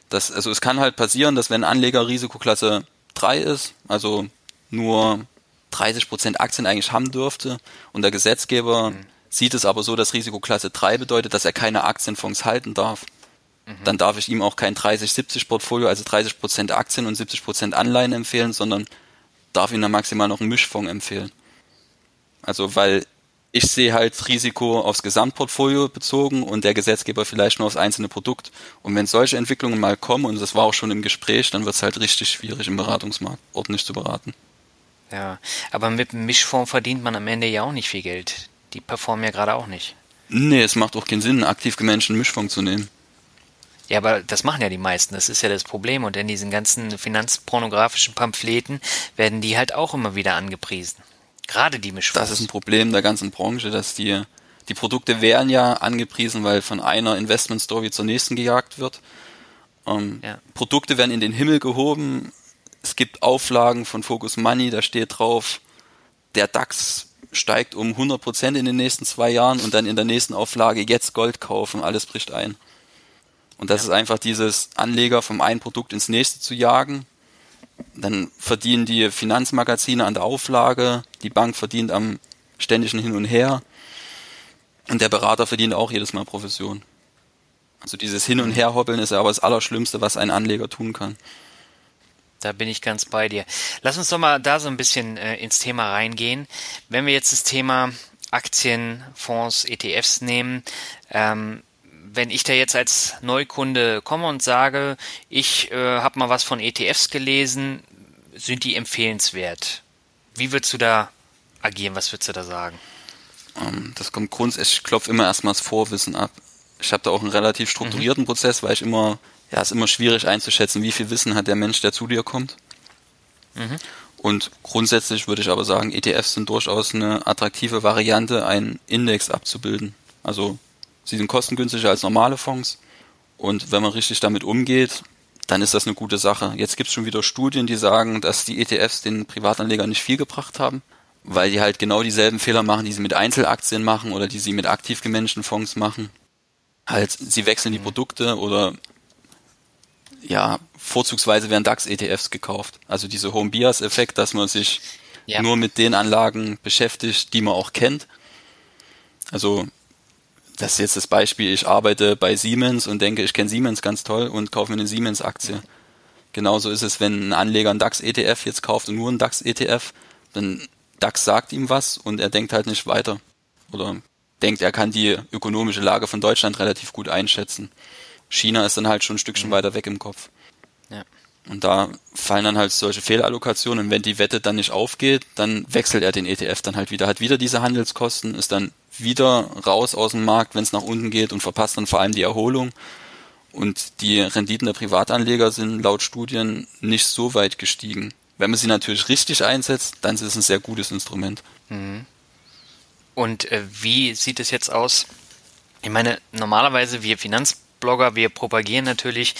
dass, also es kann halt passieren, dass wenn ein Anleger Risikoklasse 3 ist, also nur 30 Prozent Aktien eigentlich haben dürfte und der Gesetzgeber mhm. sieht es aber so, dass Risikoklasse 3 bedeutet, dass er keine Aktienfonds halten darf. Mhm. Dann darf ich ihm auch kein 30-70 Portfolio, also 30 Prozent Aktien und 70 Prozent Anleihen empfehlen, sondern darf ihm dann maximal noch einen Mischfonds empfehlen. Also weil ich sehe halt Risiko aufs Gesamtportfolio bezogen und der Gesetzgeber vielleicht nur aufs einzelne Produkt. Und wenn solche Entwicklungen mal kommen, und das war auch schon im Gespräch, dann wird es halt richtig schwierig im Beratungsmarkt ordentlich zu beraten. Ja, aber mit dem Mischfonds verdient man am Ende ja auch nicht viel Geld. Die performen ja gerade auch nicht. Nee, es macht auch keinen Sinn, aktiv gemanagten Mischfonds zu nehmen. Ja, aber das machen ja die meisten, das ist ja das Problem. Und in diesen ganzen finanzpornografischen Pamphleten werden die halt auch immer wieder angepriesen. Gerade die Mischfonds. Das ist ein Problem der ganzen Branche, dass die, die Produkte werden ja angepriesen, weil von einer Investment-Story zur nächsten gejagt wird. Ähm, ja. Produkte werden in den Himmel gehoben. Es gibt Auflagen von Focus Money, da steht drauf, der DAX steigt um 100% in den nächsten zwei Jahren und dann in der nächsten Auflage jetzt Gold kaufen, alles bricht ein. Und das ja. ist einfach dieses Anleger vom einen Produkt ins nächste zu jagen dann verdienen die Finanzmagazine an der Auflage, die Bank verdient am ständigen Hin und Her und der Berater verdient auch jedes Mal Provision. Also dieses Hin- und Herhoppeln ist aber das Allerschlimmste, was ein Anleger tun kann. Da bin ich ganz bei dir. Lass uns doch mal da so ein bisschen äh, ins Thema reingehen. Wenn wir jetzt das Thema Aktien, Fonds, ETFs nehmen, ähm, wenn ich da jetzt als Neukunde komme und sage, ich äh, habe mal was von ETFs gelesen, sind die empfehlenswert? Wie würdest du da agieren? Was würdest du da sagen? Ähm, das kommt grundsätzlich, ich klopfe immer erstmal das Vorwissen ab. Ich habe da auch einen relativ strukturierten mhm. Prozess, weil ich immer, ja, es ist immer schwierig einzuschätzen, wie viel Wissen hat der Mensch, der zu dir kommt. Mhm. Und grundsätzlich würde ich aber sagen, ETFs sind durchaus eine attraktive Variante, einen Index abzubilden. Also Sie sind kostengünstiger als normale Fonds. Und wenn man richtig damit umgeht, dann ist das eine gute Sache. Jetzt gibt es schon wieder Studien, die sagen, dass die ETFs den Privatanlegern nicht viel gebracht haben, weil die halt genau dieselben Fehler machen, die sie mit Einzelaktien machen oder die sie mit aktiv gemanagten Fonds machen. Halt, sie wechseln die mhm. Produkte oder ja, vorzugsweise werden DAX-ETFs gekauft. Also diese Home Bias Effekt, dass man sich ja. nur mit den Anlagen beschäftigt, die man auch kennt. Also das ist jetzt das Beispiel, ich arbeite bei Siemens und denke, ich kenne Siemens ganz toll und kaufe mir eine Siemens-Aktie. Genauso ist es, wenn ein Anleger einen DAX-ETF jetzt kauft und nur einen DAX-ETF, dann DAX sagt ihm was und er denkt halt nicht weiter. Oder denkt, er kann die ökonomische Lage von Deutschland relativ gut einschätzen. China ist dann halt schon ein Stückchen mhm. weiter weg im Kopf. Und da fallen dann halt solche Fehlallokationen und wenn die Wette dann nicht aufgeht, dann wechselt er den ETF dann halt wieder, hat wieder diese Handelskosten, ist dann wieder raus aus dem Markt, wenn es nach unten geht und verpasst dann vor allem die Erholung. Und die Renditen der Privatanleger sind laut Studien nicht so weit gestiegen. Wenn man sie natürlich richtig einsetzt, dann ist es ein sehr gutes Instrument. Mhm. Und äh, wie sieht es jetzt aus? Ich meine, normalerweise wir Finanzblogger, wir propagieren natürlich,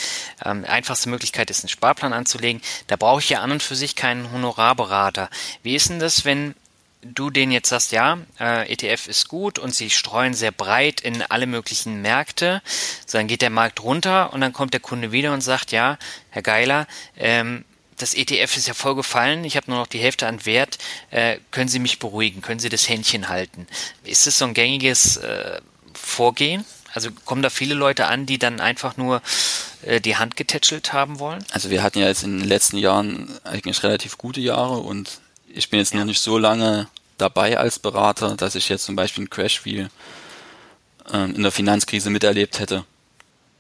ähm, einfachste Möglichkeit ist, einen Sparplan anzulegen. Da brauche ich ja an und für sich keinen Honorarberater. Wie ist denn das, wenn du denen jetzt sagst, ja, äh, ETF ist gut und sie streuen sehr breit in alle möglichen Märkte, so dann geht der Markt runter und dann kommt der Kunde wieder und sagt, ja, Herr Geiler, ähm, das ETF ist ja voll gefallen, ich habe nur noch die Hälfte an Wert, äh, können Sie mich beruhigen, können Sie das Händchen halten? Ist das so ein gängiges äh, Vorgehen? Also kommen da viele Leute an, die dann einfach nur äh, die Hand getätschelt haben wollen? Also wir hatten ja jetzt in den letzten Jahren eigentlich relativ gute Jahre und ich bin jetzt ja. noch nicht so lange dabei als Berater, dass ich jetzt zum Beispiel einen Crash wie ähm, in der Finanzkrise miterlebt hätte.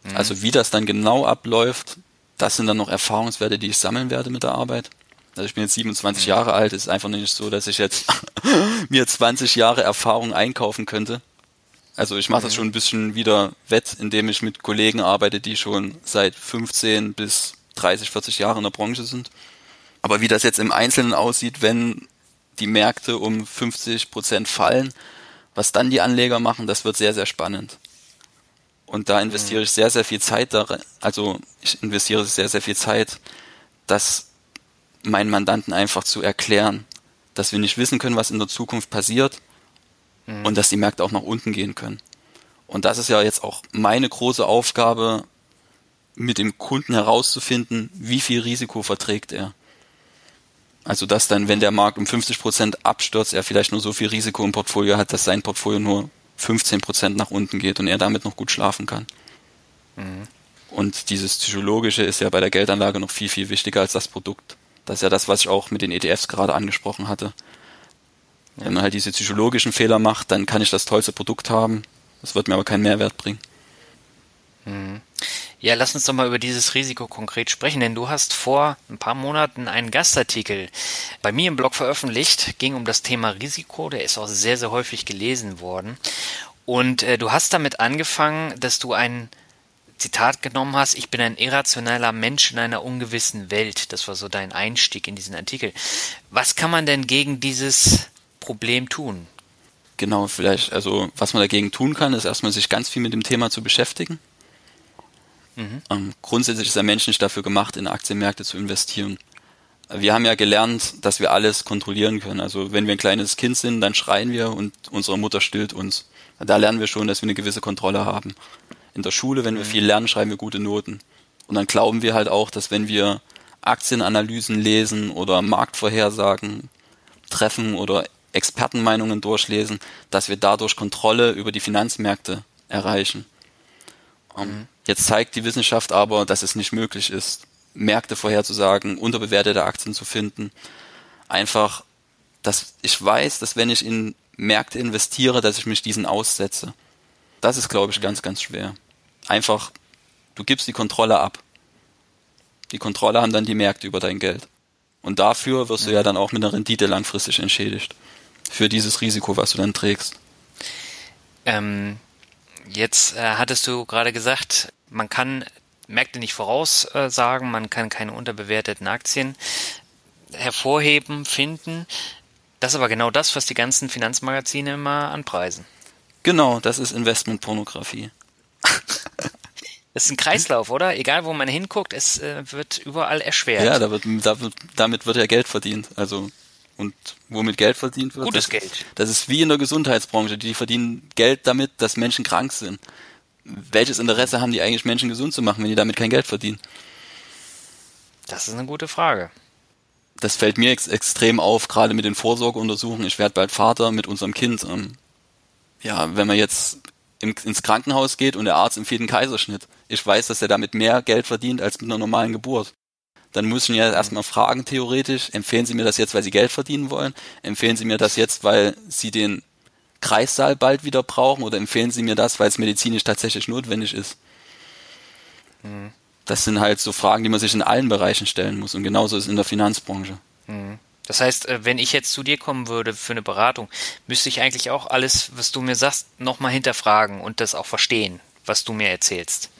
Mhm. Also wie das dann genau abläuft, das sind dann noch Erfahrungswerte, die ich sammeln werde mit der Arbeit. Also ich bin jetzt 27 mhm. Jahre alt, es ist einfach nicht so, dass ich jetzt mir 20 Jahre Erfahrung einkaufen könnte. Also ich mache das mhm. schon ein bisschen wieder wett, indem ich mit Kollegen arbeite, die schon seit 15 bis 30, 40 Jahre in der Branche sind. Aber wie das jetzt im Einzelnen aussieht, wenn die Märkte um 50 Prozent fallen, was dann die Anleger machen, das wird sehr, sehr spannend. Und da investiere ich sehr, sehr viel Zeit darin, also ich investiere sehr, sehr viel Zeit, das meinen Mandanten einfach zu erklären, dass wir nicht wissen können, was in der Zukunft passiert mhm. und dass die Märkte auch nach unten gehen können. Und das ist ja jetzt auch meine große Aufgabe, mit dem Kunden herauszufinden, wie viel Risiko verträgt er. Also dass dann, wenn der Markt um 50 Prozent abstürzt, er vielleicht nur so viel Risiko im Portfolio hat, dass sein Portfolio nur 15 Prozent nach unten geht und er damit noch gut schlafen kann. Mhm. Und dieses Psychologische ist ja bei der Geldanlage noch viel, viel wichtiger als das Produkt. Das ist ja das, was ich auch mit den ETFs gerade angesprochen hatte. Wenn man halt diese psychologischen Fehler macht, dann kann ich das tollste Produkt haben. Das wird mir aber keinen Mehrwert bringen. Mhm. Ja, lass uns doch mal über dieses Risiko konkret sprechen, denn du hast vor ein paar Monaten einen Gastartikel bei mir im Blog veröffentlicht, ging um das Thema Risiko, der ist auch sehr, sehr häufig gelesen worden. Und äh, du hast damit angefangen, dass du ein Zitat genommen hast, ich bin ein irrationeller Mensch in einer ungewissen Welt. Das war so dein Einstieg in diesen Artikel. Was kann man denn gegen dieses Problem tun? Genau, vielleicht, also was man dagegen tun kann, ist erstmal sich ganz viel mit dem Thema zu beschäftigen. Mhm. Ähm, grundsätzlich ist der Mensch nicht dafür gemacht, in Aktienmärkte zu investieren. Wir haben ja gelernt, dass wir alles kontrollieren können. Also wenn wir ein kleines Kind sind, dann schreien wir und unsere Mutter stillt uns. Da lernen wir schon, dass wir eine gewisse Kontrolle haben in der Schule, wenn wir mhm. viel lernen, schreiben wir gute Noten. Und dann glauben wir halt auch, dass wenn wir Aktienanalysen lesen oder Marktvorhersagen treffen oder Expertenmeinungen durchlesen, dass wir dadurch Kontrolle über die Finanzmärkte erreichen. Ähm, mhm. Jetzt zeigt die Wissenschaft aber, dass es nicht möglich ist, Märkte vorherzusagen, unterbewertete Aktien zu finden. Einfach, dass ich weiß, dass wenn ich in Märkte investiere, dass ich mich diesen aussetze. Das ist, glaube ich, ganz, ganz schwer einfach, du gibst die Kontrolle ab. Die Kontrolle haben dann die Märkte über dein Geld. Und dafür wirst du ja dann auch mit einer Rendite langfristig entschädigt. Für dieses Risiko, was du dann trägst. Ähm, jetzt äh, hattest du gerade gesagt, man kann Märkte nicht voraussagen, man kann keine unterbewerteten Aktien hervorheben, finden. Das ist aber genau das, was die ganzen Finanzmagazine immer anpreisen. Genau, das ist Investmentpornografie. Das ist ein Kreislauf, oder? Egal, wo man hinguckt, es äh, wird überall erschwert. Ja, da wird, da wird, damit wird ja Geld verdient. Also und womit Geld verdient wird. Gutes das, Geld. Das ist wie in der Gesundheitsbranche. Die verdienen Geld damit, dass Menschen krank sind. Welches Interesse haben die eigentlich, Menschen gesund zu machen, wenn die damit kein Geld verdienen? Das ist eine gute Frage. Das fällt mir ex extrem auf, gerade mit den Vorsorgeuntersuchungen. Ich werde bald Vater mit unserem Kind. Ähm, ja, wenn man jetzt ins Krankenhaus geht und der Arzt empfiehlt einen Kaiserschnitt. Ich weiß, dass er damit mehr Geld verdient als mit einer normalen Geburt. Dann ihn ja erstmal fragen, theoretisch, empfehlen Sie mir das jetzt, weil Sie Geld verdienen wollen? Empfehlen Sie mir das jetzt, weil Sie den Kreissaal bald wieder brauchen? Oder empfehlen Sie mir das, weil es medizinisch tatsächlich notwendig ist? Mhm. Das sind halt so Fragen, die man sich in allen Bereichen stellen muss. Und genauso ist es in der Finanzbranche. Mhm. Das heißt, äh, wenn ich jetzt zu dir kommen würde für eine Beratung, müsste ich eigentlich auch alles, was du mir sagst, nochmal hinterfragen und das auch verstehen, was du mir erzählst.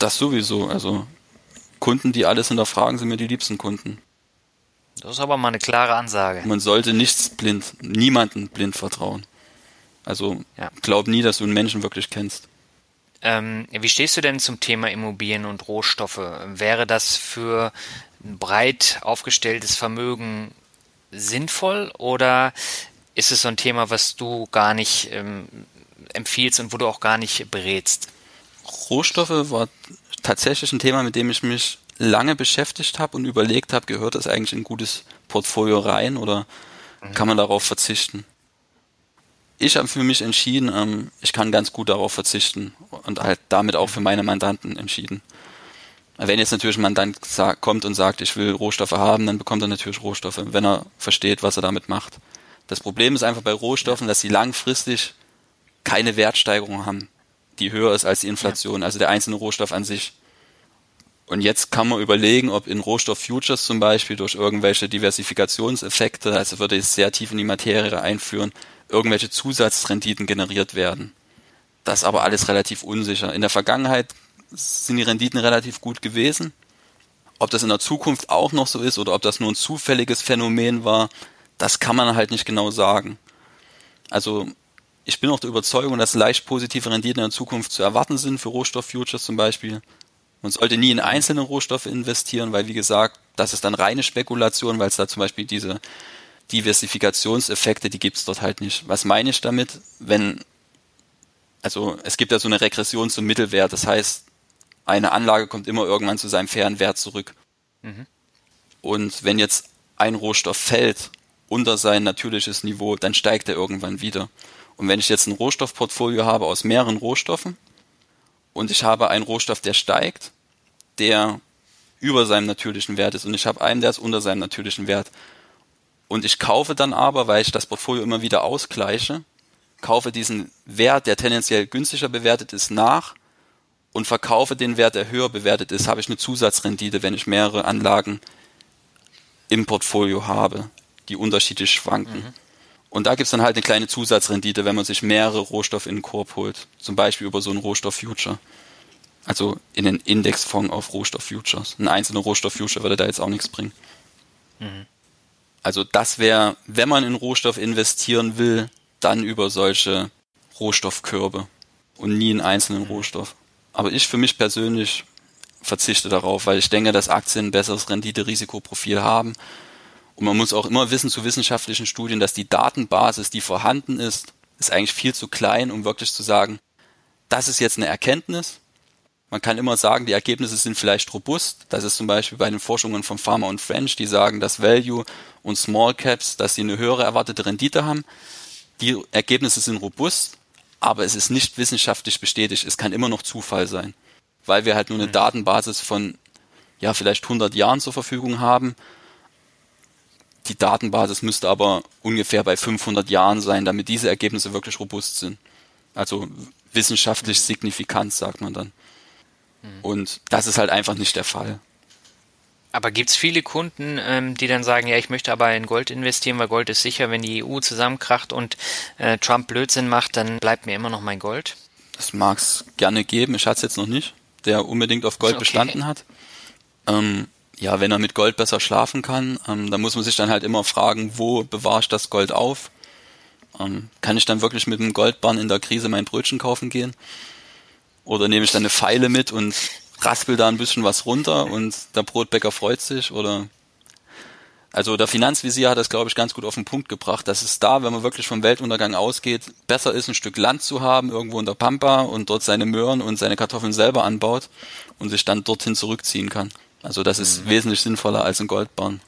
Das sowieso. Also Kunden, die alles hinterfragen, sind mir die liebsten Kunden. Das ist aber mal eine klare Ansage. Man sollte nichts blind, niemanden blind vertrauen. Also ja. glaub nie, dass du einen Menschen wirklich kennst. Ähm, wie stehst du denn zum Thema Immobilien und Rohstoffe? Wäre das für ein breit aufgestelltes Vermögen sinnvoll oder ist es so ein Thema, was du gar nicht ähm, empfiehlst und wo du auch gar nicht berätst? Rohstoffe war tatsächlich ein Thema, mit dem ich mich lange beschäftigt habe und überlegt habe, gehört das eigentlich in ein gutes Portfolio rein oder mhm. kann man darauf verzichten? Ich habe für mich entschieden, ähm, ich kann ganz gut darauf verzichten und halt damit auch für meine Mandanten entschieden. Wenn jetzt natürlich ein Mandant kommt und sagt, ich will Rohstoffe haben, dann bekommt er natürlich Rohstoffe, wenn er versteht, was er damit macht. Das Problem ist einfach bei Rohstoffen, dass sie langfristig keine Wertsteigerung haben, die höher ist als die Inflation, also der einzelne Rohstoff an sich. Und jetzt kann man überlegen, ob in Rohstoff-Futures zum Beispiel durch irgendwelche Diversifikationseffekte, also würde ich sehr tief in die Materie einführen, irgendwelche Zusatzrenditen generiert werden. Das ist aber alles relativ unsicher. In der Vergangenheit sind die Renditen relativ gut gewesen. Ob das in der Zukunft auch noch so ist oder ob das nur ein zufälliges Phänomen war, das kann man halt nicht genau sagen. Also ich bin auch der Überzeugung, dass leicht positive Renditen in der Zukunft zu erwarten sind für Rohstofffutures zum Beispiel. Man sollte nie in einzelne Rohstoffe investieren, weil wie gesagt, das ist dann reine Spekulation, weil es da zum Beispiel diese Diversifikationseffekte, die gibt's dort halt nicht. Was meine ich damit? Wenn, also es gibt ja so eine Regression zum Mittelwert, das heißt, eine Anlage kommt immer irgendwann zu seinem fairen Wert zurück. Mhm. Und wenn jetzt ein Rohstoff fällt unter sein natürliches Niveau, dann steigt er irgendwann wieder. Und wenn ich jetzt ein Rohstoffportfolio habe aus mehreren Rohstoffen und ich habe einen Rohstoff, der steigt, der über seinem natürlichen Wert ist und ich habe einen, der ist unter seinem natürlichen Wert. Und ich kaufe dann aber, weil ich das Portfolio immer wieder ausgleiche, kaufe diesen Wert, der tendenziell günstiger bewertet ist, nach und verkaufe den Wert, der höher bewertet ist, habe ich eine Zusatzrendite, wenn ich mehrere Anlagen im Portfolio habe, die unterschiedlich schwanken. Mhm. Und da gibt's dann halt eine kleine Zusatzrendite, wenn man sich mehrere Rohstoffe in den Korb holt. Zum Beispiel über so einen Rohstoff-Future. Also in den Indexfonds auf Rohstoff-Futures. Ein einzelner Rohstoff-Future würde da jetzt auch nichts bringen. Mhm. Also das wäre, wenn man in Rohstoff investieren will, dann über solche Rohstoffkörbe und nie in einzelnen mhm. Rohstoff. Aber ich für mich persönlich verzichte darauf, weil ich denke, dass Aktien ein besseres Rendite-Risikoprofil haben. Und man muss auch immer wissen zu wissenschaftlichen Studien, dass die Datenbasis, die vorhanden ist, ist eigentlich viel zu klein, um wirklich zu sagen, das ist jetzt eine Erkenntnis. Man kann immer sagen, die Ergebnisse sind vielleicht robust. Das ist zum Beispiel bei den Forschungen von Pharma und French, die sagen, dass Value und Small Caps, dass sie eine höhere erwartete Rendite haben. Die Ergebnisse sind robust, aber es ist nicht wissenschaftlich bestätigt. Es kann immer noch Zufall sein weil wir halt nur eine mhm. Datenbasis von ja vielleicht 100 Jahren zur Verfügung haben. Die Datenbasis müsste aber ungefähr bei 500 Jahren sein, damit diese Ergebnisse wirklich robust sind. Also wissenschaftlich signifikant, sagt man dann. Mhm. Und das ist halt einfach nicht der Fall. Aber gibt es viele Kunden, ähm, die dann sagen, ja, ich möchte aber in Gold investieren, weil Gold ist sicher, wenn die EU zusammenkracht und äh, Trump Blödsinn macht, dann bleibt mir immer noch mein Gold? Das mag es gerne geben, ich hatte es jetzt noch nicht der unbedingt auf Gold okay. bestanden hat. Ähm, ja, wenn er mit Gold besser schlafen kann, ähm, dann muss man sich dann halt immer fragen, wo bewahre ich das Gold auf? Ähm, kann ich dann wirklich mit dem Goldbahn in der Krise mein Brötchen kaufen gehen? Oder nehme ich dann eine Pfeile mit und raspel da ein bisschen was runter und der Brotbäcker freut sich? Oder also der Finanzvisier hat das, glaube ich, ganz gut auf den Punkt gebracht, dass es da, wenn man wirklich vom Weltuntergang ausgeht, besser ist, ein Stück Land zu haben, irgendwo in der Pampa und dort seine Möhren und seine Kartoffeln selber anbaut und sich dann dorthin zurückziehen kann. Also das ist mhm. wesentlich sinnvoller als ein Goldbahn.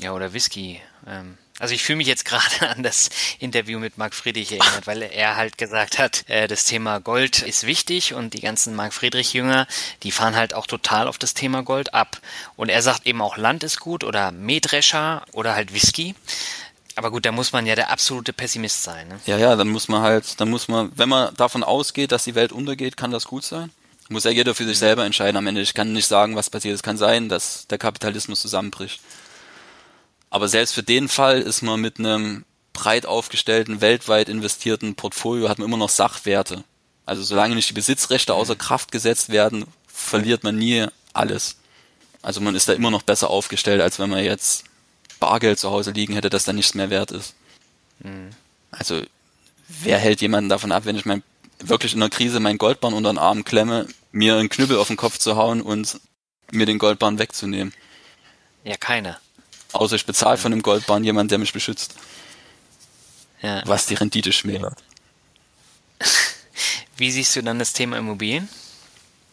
Ja, oder Whisky. Ähm, also ich fühle mich jetzt gerade an das Interview mit Marc Friedrich erinnert, weil er halt gesagt hat, äh, das Thema Gold ist wichtig und die ganzen Marc Friedrich Jünger, die fahren halt auch total auf das Thema Gold ab. Und er sagt eben auch Land ist gut oder Mähdrescher oder halt Whisky. Aber gut, da muss man ja der absolute Pessimist sein. Ne? Ja, ja, dann muss man halt, dann muss man, wenn man davon ausgeht, dass die Welt untergeht, kann das gut sein. Muss ja jeder für sich selber entscheiden am Ende. Ich kann nicht sagen, was passiert. Es kann sein, dass der Kapitalismus zusammenbricht. Aber selbst für den Fall ist man mit einem breit aufgestellten, weltweit investierten Portfolio hat man immer noch Sachwerte. Also solange nicht die Besitzrechte außer Kraft gesetzt werden, verliert man nie alles. Also man ist da immer noch besser aufgestellt, als wenn man jetzt Bargeld zu Hause liegen hätte, das dann nichts mehr wert ist. Mhm. Also wer hält jemanden davon ab, wenn ich mein, wirklich in der Krise meinen Goldbahn unter den Arm klemme, mir einen Knüppel auf den Kopf zu hauen und mir den Goldbahn wegzunehmen? Ja, keiner. Außer ich bezahle von dem Goldbahn jemand, der mich beschützt. Ja. Was die Rendite schmälert. Wie siehst du dann das Thema Immobilien?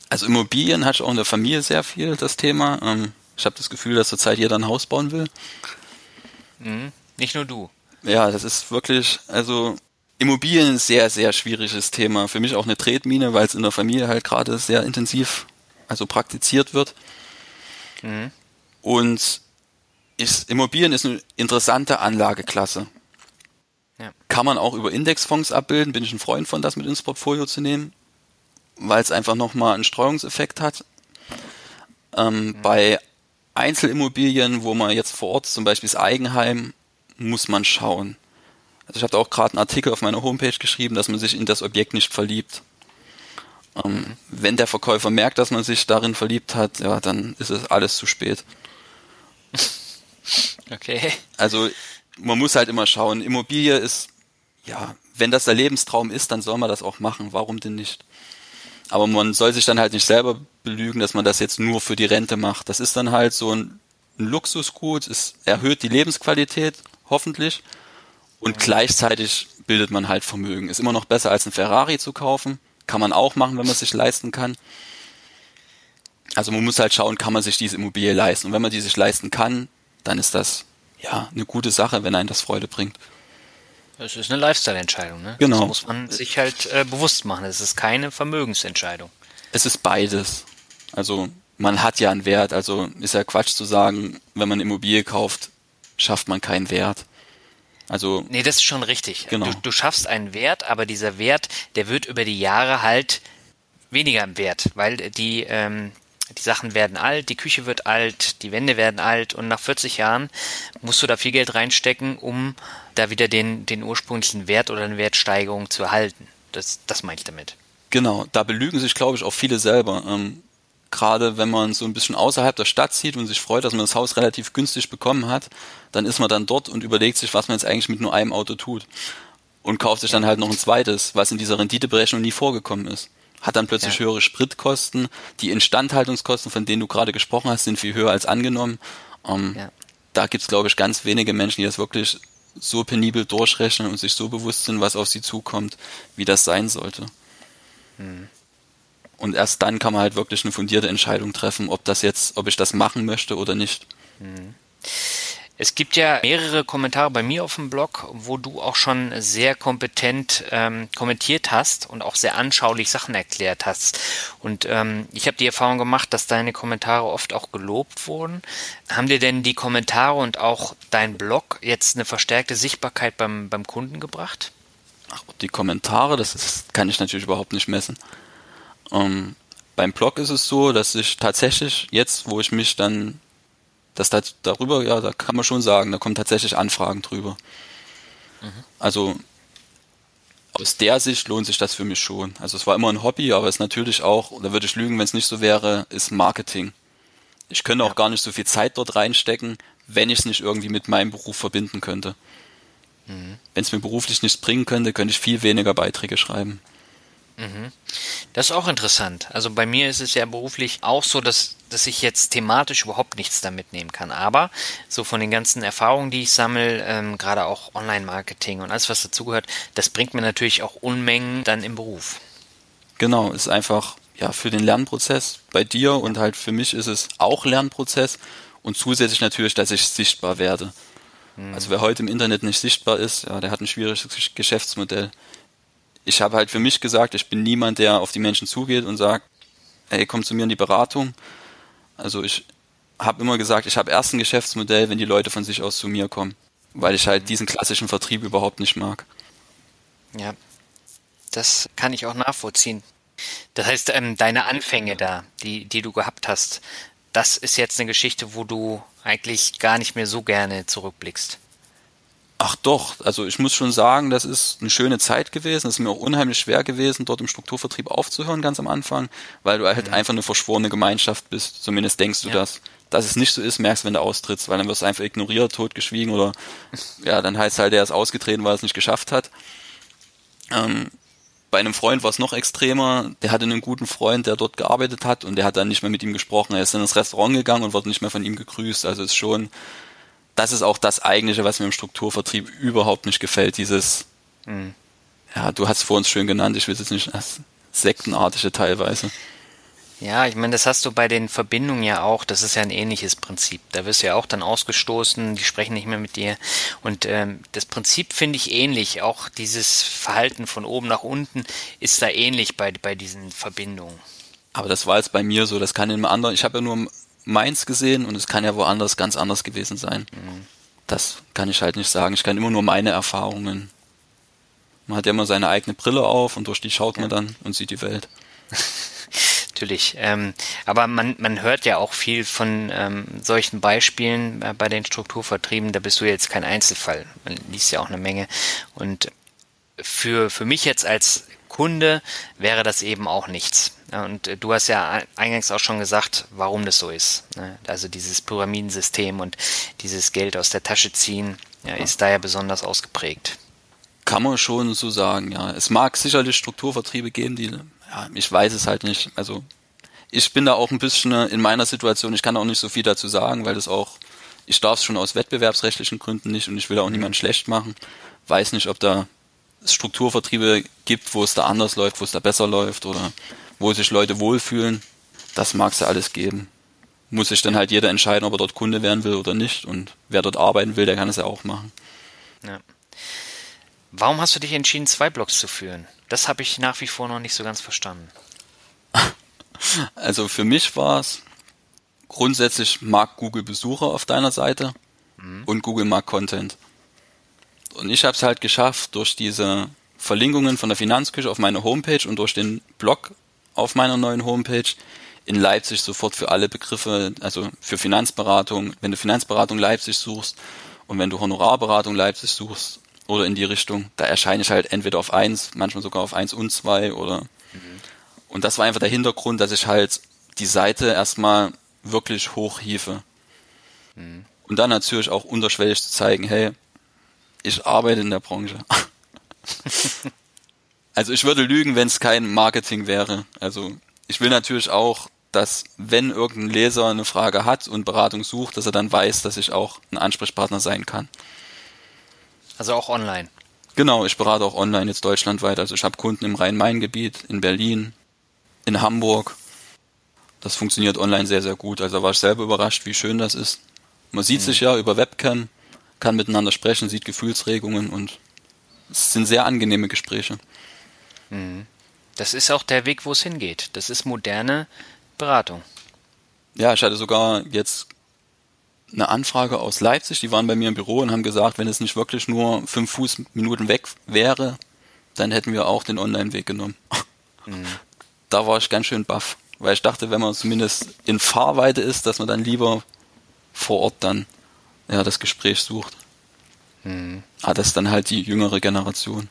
Also Immobilien hat auch in der Familie sehr viel das Thema. Ähm, ich habe das Gefühl, dass zurzeit jeder ein Haus bauen will. Mhm. Nicht nur du. Ja, das ist wirklich, also Immobilien ist ein sehr, sehr schwieriges Thema. Für mich auch eine Tretmine, weil es in der Familie halt gerade sehr intensiv, also praktiziert wird. Mhm. Und ist, Immobilien ist eine interessante Anlageklasse. Ja. Kann man auch über Indexfonds abbilden, bin ich ein Freund von, das mit ins Portfolio zu nehmen, weil es einfach nochmal einen Streuungseffekt hat. Ähm, mhm. Bei Einzelimmobilien, wo man jetzt vor Ort, zum Beispiel das Eigenheim, muss man schauen. Also ich habe auch gerade einen Artikel auf meiner Homepage geschrieben, dass man sich in das Objekt nicht verliebt. Ähm. Wenn der Verkäufer merkt, dass man sich darin verliebt hat, ja, dann ist es alles zu spät. Okay. Also man muss halt immer schauen. Immobilie ist, ja, wenn das der Lebenstraum ist, dann soll man das auch machen. Warum denn nicht? Aber man soll sich dann halt nicht selber belügen, dass man das jetzt nur für die Rente macht. Das ist dann halt so ein, ein Luxusgut, es erhöht die Lebensqualität, hoffentlich. Und gleichzeitig bildet man halt Vermögen. Ist immer noch besser als ein Ferrari zu kaufen. Kann man auch machen, wenn man es sich leisten kann. Also man muss halt schauen, kann man sich diese Immobilie leisten. Und wenn man die sich leisten kann, dann ist das ja eine gute Sache, wenn einen das Freude bringt. Es ist eine Lifestyle-Entscheidung, ne? Genau. Das muss man sich halt äh, bewusst machen. Es ist keine Vermögensentscheidung. Es ist beides. Also man hat ja einen Wert. Also ist ja Quatsch zu sagen, wenn man Immobilie kauft, schafft man keinen Wert. Also Nee, das ist schon richtig. Genau. Du, du schaffst einen Wert, aber dieser Wert, der wird über die Jahre halt weniger im Wert, weil die, ähm, die Sachen werden alt, die Küche wird alt, die Wände werden alt und nach 40 Jahren musst du da viel Geld reinstecken, um da wieder den, den ursprünglichen Wert oder eine Wertsteigerung zu erhalten. Das, das meine ich damit. Genau, da belügen sich, glaube ich, auch viele selber. Ähm, Gerade wenn man so ein bisschen außerhalb der Stadt zieht und sich freut, dass man das Haus relativ günstig bekommen hat, dann ist man dann dort und überlegt sich, was man jetzt eigentlich mit nur einem Auto tut. Und kauft sich dann halt noch ein zweites, was in dieser Renditeberechnung nie vorgekommen ist. Hat dann plötzlich Ja. höhere Spritkosten, die Instandhaltungskosten, von denen du gerade gesprochen hast, sind viel höher als angenommen. Ähm, Ja. Da gibt's glaube ich, ganz wenige Menschen, die das wirklich so penibel durchrechnen und sich so bewusst sind, was auf sie zukommt, wie das sein sollte. Und erst dann kann man halt wirklich eine fundierte Entscheidung treffen, ob das jetzt, ob ich das machen möchte oder nicht. Es gibt ja mehrere Kommentare bei mir auf dem Blog, wo du auch schon sehr kompetent ähm, kommentiert hast und auch sehr anschaulich Sachen erklärt hast. Und ähm, ich habe die Erfahrung gemacht, dass deine Kommentare oft auch gelobt wurden. Haben dir denn die Kommentare und auch dein Blog jetzt eine verstärkte Sichtbarkeit beim, beim Kunden gebracht? Ach, die Kommentare, das ist, kann ich natürlich überhaupt nicht messen. Ähm, beim Blog ist es so, dass ich tatsächlich jetzt, wo ich mich dann, das da, darüber, ja, da kann man schon sagen, da kommen tatsächlich Anfragen drüber. Also aus der Sicht lohnt sich das für mich schon. Also es war immer ein Hobby, aber es ist natürlich auch, da würde ich lügen, wenn es nicht so wäre, ist Marketing. Ich könnte auch gar nicht so viel Zeit dort reinstecken, wenn ich es nicht irgendwie mit meinem Beruf verbinden könnte. Wenn es mir beruflich nichts bringen könnte, könnte ich viel weniger Beiträge schreiben. Das ist auch interessant. Also bei mir ist es ja beruflich auch so, dass, dass ich jetzt thematisch überhaupt nichts da mitnehmen kann. Aber so von den ganzen Erfahrungen, die ich sammle, ähm, gerade auch Online-Marketing und alles, was dazugehört, das bringt mir natürlich auch Unmengen dann im Beruf. Genau, ist einfach ja für den Lernprozess bei dir und halt für mich ist es auch Lernprozess und zusätzlich natürlich, dass ich sichtbar werde. Also wer heute im Internet nicht sichtbar ist, ja, der hat ein schwieriges Gesch- Geschäftsmodell. Ich habe halt für mich gesagt, ich bin niemand, der auf die Menschen zugeht und sagt, hey, komm zu mir in die Beratung. Also ich habe immer gesagt, ich habe erst ein Geschäftsmodell, wenn die Leute von sich aus zu mir kommen, weil ich halt diesen klassischen Vertrieb überhaupt nicht mag. Ja, das kann ich auch nachvollziehen. Das heißt, ähm, deine Anfänge da, die, die du gehabt hast, das ist jetzt eine Geschichte, wo du eigentlich gar nicht mehr so gerne zurückblickst. Ach doch, also ich muss schon sagen, das ist eine schöne Zeit gewesen. Es ist mir auch unheimlich schwer gewesen, dort im Strukturvertrieb aufzuhören ganz am Anfang, weil du halt einfach eine verschworene Gemeinschaft bist. Zumindest denkst du Ja. das. Dass es nicht so ist, merkst du, wenn du austrittst, weil dann wirst du einfach ignoriert, totgeschwiegen oder ja, dann heißt halt, der ist ausgetreten, weil er es nicht geschafft hat. Ähm, bei einem Freund war es noch extremer. Der hatte einen guten Freund, der dort gearbeitet hat und der hat dann nicht mehr mit ihm gesprochen. Er ist in das Restaurant gegangen und wurde nicht mehr von ihm gegrüßt. Also ist schon, das ist auch das Eigentliche, was mir im Strukturvertrieb überhaupt nicht gefällt. Dieses, ja, du hast es vor uns schön genannt, ich will es jetzt nicht sektenartige teilweise. Ja, ich meine, das hast du bei den Verbindungen ja auch. Das ist ja ein ähnliches Prinzip. Da wirst du ja auch dann ausgestoßen, die sprechen nicht mehr mit dir. Und ähm, das Prinzip finde ich ähnlich. Auch dieses Verhalten von oben nach unten ist da ähnlich bei, bei diesen Verbindungen. Aber das war jetzt bei mir so, das kann in einem anderen, ich habe ja nur meins gesehen und es kann ja woanders ganz anders gewesen sein. Das kann ich halt nicht sagen. Ich kann immer nur meine Erfahrungen. Man hat ja immer seine eigene Brille auf und durch die schaut man dann und sieht die Welt. Natürlich. Ähm, aber man, man hört ja auch viel von ähm, solchen Beispielen äh, bei den Strukturvertrieben. Da bist du jetzt kein Einzelfall. Man liest ja auch eine Menge. Und für, für mich jetzt als Kunde wäre das eben auch nichts. Und äh, du hast ja eingangs auch schon gesagt, warum das so ist. ne? Also dieses Pyramidensystem und dieses Geld aus der Tasche ziehen ja, ist da ja besonders ausgeprägt. Kann man schon so sagen, ja. Es mag sicherlich Strukturvertriebe geben, die, ja, ich weiß es halt nicht. Also ich bin da auch ein bisschen in meiner Situation, ich kann auch nicht so viel dazu sagen, weil das auch Ich darf es schon aus wettbewerbsrechtlichen Gründen nicht und ich will auch niemanden schlecht machen. Weiß nicht, ob da Strukturvertriebe gibt, wo es da anders läuft, wo es da besser läuft oder wo sich Leute wohlfühlen. Das mag es ja alles geben. Muss sich dann halt jeder entscheiden, ob er dort Kunde werden will oder nicht. Und wer dort arbeiten will, der kann es ja auch machen. Ja. Warum hast du dich entschieden, zwei Blogs zu führen? Das habe ich nach wie vor noch nicht so ganz verstanden. Also für mich war es grundsätzlich mag Google Besucher auf deiner Seite mhm. und Google mag Content. Und ich habe es halt geschafft, durch diese Verlinkungen von der Finanzküche auf meine Homepage und durch den Blog auf meiner neuen Homepage in Leipzig sofort für alle Begriffe, also für Finanzberatung, wenn du Finanzberatung Leipzig suchst und wenn du Honorarberatung Leipzig suchst oder in die Richtung, da erscheine ich halt entweder auf eins, manchmal sogar auf eins und zwei oder mhm. und das war einfach der Hintergrund, dass ich halt die Seite erstmal wirklich hochhiefe. Mhm. Und dann natürlich auch unterschwellig zu zeigen, hey, ich arbeite in der Branche. also ich würde lügen, wenn es kein Marketing wäre. Also ich will natürlich auch, dass wenn irgendein Leser eine Frage hat und Beratung sucht, dass er dann weiß, dass ich auch ein Ansprechpartner sein kann. Also auch online. Genau, ich berate auch online jetzt deutschlandweit. Also ich habe Kunden im Rhein-Main-Gebiet, in Berlin, in Hamburg. Das funktioniert online sehr, sehr gut. Also war ich selber überrascht, wie schön das ist. Man sieht mhm. sich ja über Webcam kann miteinander sprechen, sieht Gefühlsregungen und es sind sehr angenehme Gespräche. Mhm. Das ist auch der Weg, wo es hingeht. Das ist moderne Beratung. Ja, ich hatte sogar jetzt eine Anfrage aus Leipzig, die waren bei mir im Büro und haben gesagt, wenn es nicht wirklich nur fünf Fußminuten weg wäre, dann hätten wir auch den Online-Weg genommen. Mhm. Da war ich ganz schön baff, weil ich dachte, wenn man zumindest in Fahrweite ist, dass man dann lieber vor Ort dann ja, das Gespräch sucht. Hm. Ah, das ist dann halt die jüngere Generation.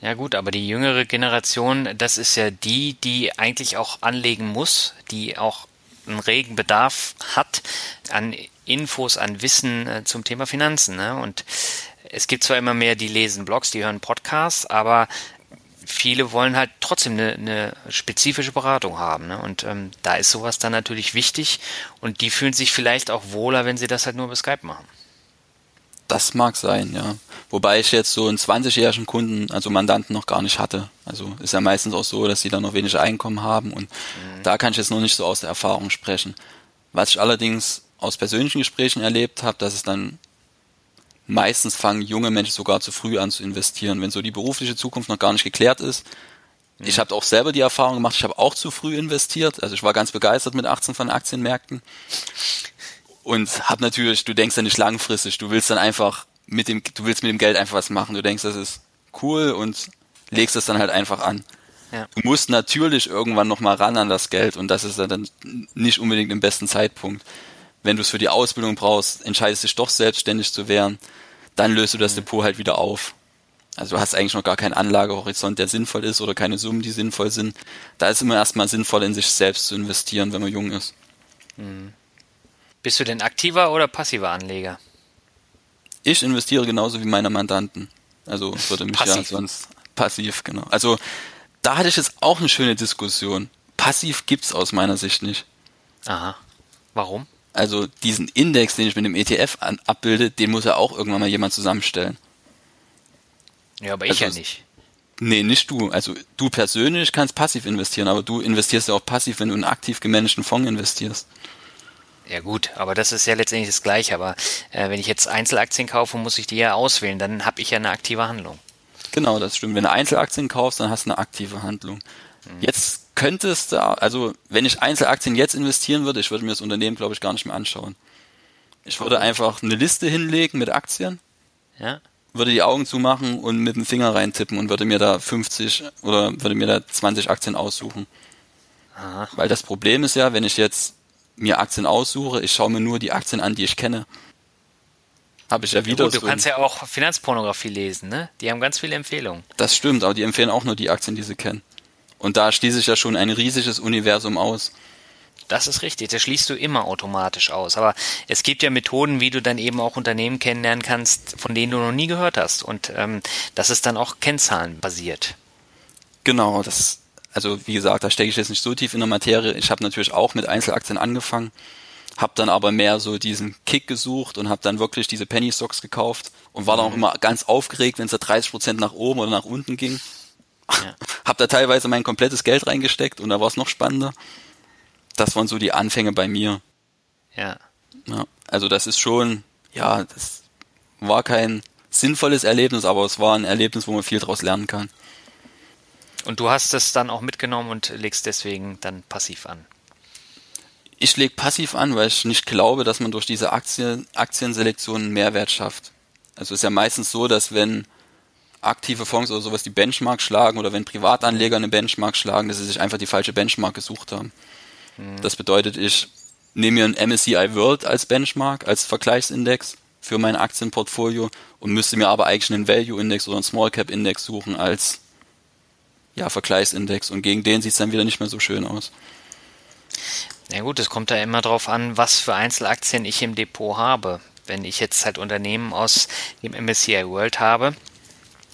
Ja gut, aber die jüngere Generation, das ist ja die, die eigentlich auch anlegen muss, die auch einen regen Bedarf hat an Infos, an Wissen äh, zum Thema Finanzen. Ne? Und es gibt zwar immer mehr, die lesen Blogs, die hören Podcasts, aber viele wollen halt trotzdem eine, eine spezifische Beratung haben. Ne? Und ähm, da ist sowas dann natürlich wichtig und die fühlen sich vielleicht auch wohler, wenn sie das halt nur über Skype machen. Das mag sein, ja. Wobei ich jetzt so einen 20-jährigen Kunden, also Mandanten noch gar nicht hatte. Also ist ja meistens auch so, dass sie dann noch wenig Einkommen haben und mhm. da kann ich jetzt noch nicht so aus der Erfahrung sprechen. Was ich allerdings aus persönlichen Gesprächen erlebt habe, dass es dann meistens fangen junge Menschen sogar zu früh an zu investieren, wenn so die berufliche Zukunft noch gar nicht geklärt ist. Mhm. Ich habe auch selber die Erfahrung gemacht, ich habe auch zu früh investiert. Also ich war ganz begeistert mit 18 von Aktienmärkten. Und habe natürlich, du denkst ja nicht langfristig, du willst dann einfach mit dem, du willst mit dem Geld einfach was machen. Du denkst, das ist cool und legst es dann halt einfach an. Ja. Du musst natürlich irgendwann nochmal ran an das Geld und das ist dann nicht unbedingt im besten Zeitpunkt. Wenn du es für die Ausbildung brauchst, entscheidest dich doch selbstständig zu werden dann löst du das mhm. Depot halt wieder auf. Also du hast eigentlich noch gar keinen Anlagehorizont, der sinnvoll ist oder keine Summen, die sinnvoll sind. Da ist immer erstmal sinnvoll, in sich selbst zu investieren, wenn man jung ist. Mhm. Bist du denn aktiver oder passiver Anleger? Ich investiere genauso wie meine Mandanten. Also würde mich passiv. ja sonst passiv, genau. Also da hatte ich jetzt auch eine schöne Diskussion. Passiv gibt's aus meiner Sicht nicht. Aha. Warum? Also diesen Index, den ich mit dem ETF an, abbilde, den muss ja auch irgendwann mal jemand zusammenstellen. Ja, aber ich also, ja nicht. Nee, nicht du. Also du persönlich kannst passiv investieren, aber du investierst ja auch passiv, wenn du in einen aktiv gemanagten Fonds investierst. Ja gut, aber das ist ja letztendlich das Gleiche. Aber äh, wenn ich jetzt Einzelaktien kaufe, muss ich die ja auswählen. Dann habe ich ja eine aktive Handlung. Genau, das stimmt. Wenn du Einzelaktien kaufst, dann hast du eine aktive Handlung. Mhm. Jetzt könntest du, also wenn ich Einzelaktien jetzt investieren würde, ich würde mir das Unternehmen, glaube ich, gar nicht mehr anschauen. Ich würde einfach eine Liste hinlegen mit Aktien, ja. würde die Augen zumachen und mit dem Finger reintippen und würde mir da 50 oder würde mir da 20 Aktien aussuchen. Aha. Weil das Problem ist ja, wenn ich jetzt mir Aktien aussuche, ich schaue mir nur die Aktien an, die ich kenne. Habe ich ja wieder. Ja, gut, du kannst ja auch Finanzpornografie lesen, ne? Die haben ganz viele Empfehlungen. Das stimmt, aber die empfehlen auch nur die Aktien, die sie kennen. Und da schließe ich ja schon ein riesiges Universum aus. Das ist richtig, das schließt du immer automatisch aus. Aber es gibt ja Methoden, wie du dann eben auch Unternehmen kennenlernen kannst, von denen du noch nie gehört hast. Und ähm, das ist dann auch kennzahlenbasiert. Genau, das, also wie gesagt, da stecke ich jetzt nicht so tief in der Materie. Ich habe natürlich auch mit Einzelaktien angefangen, Hab dann aber mehr so diesen Kick gesucht und habe dann wirklich diese Penny Stocks gekauft und war dann auch mhm. immer ganz aufgeregt, wenn es da 30 Prozent nach oben oder nach unten ging. Ja. hab da teilweise mein komplettes Geld reingesteckt und da war es noch spannender. Das waren so die Anfänge bei mir. Ja. ja. Also das ist schon, ja, das war kein sinnvolles Erlebnis, aber es war ein Erlebnis, wo man viel daraus lernen kann. Und du hast es dann auch mitgenommen und legst deswegen dann passiv an. Ich lege passiv an, weil ich nicht glaube, dass man durch diese Aktien, Aktienselektion einen Mehrwert schafft. Also es ist ja meistens so, dass wenn aktive Fonds oder sowas die Benchmark schlagen oder wenn Privatanleger eine Benchmark schlagen, dass sie sich einfach die falsche Benchmark gesucht haben. Mhm. Das bedeutet, ich nehme mir ein MSCI World als Benchmark, als Vergleichsindex für mein Aktienportfolio und müsste mir aber eigentlich einen Value Index oder einen Small Cap Index suchen als ja, Vergleichsindex und gegen den sieht es dann wieder nicht mehr so schön aus. Na gut, es kommt da immer drauf an, was für Einzelaktien ich im Depot habe. Wenn ich jetzt halt Unternehmen aus dem MSCI World habe,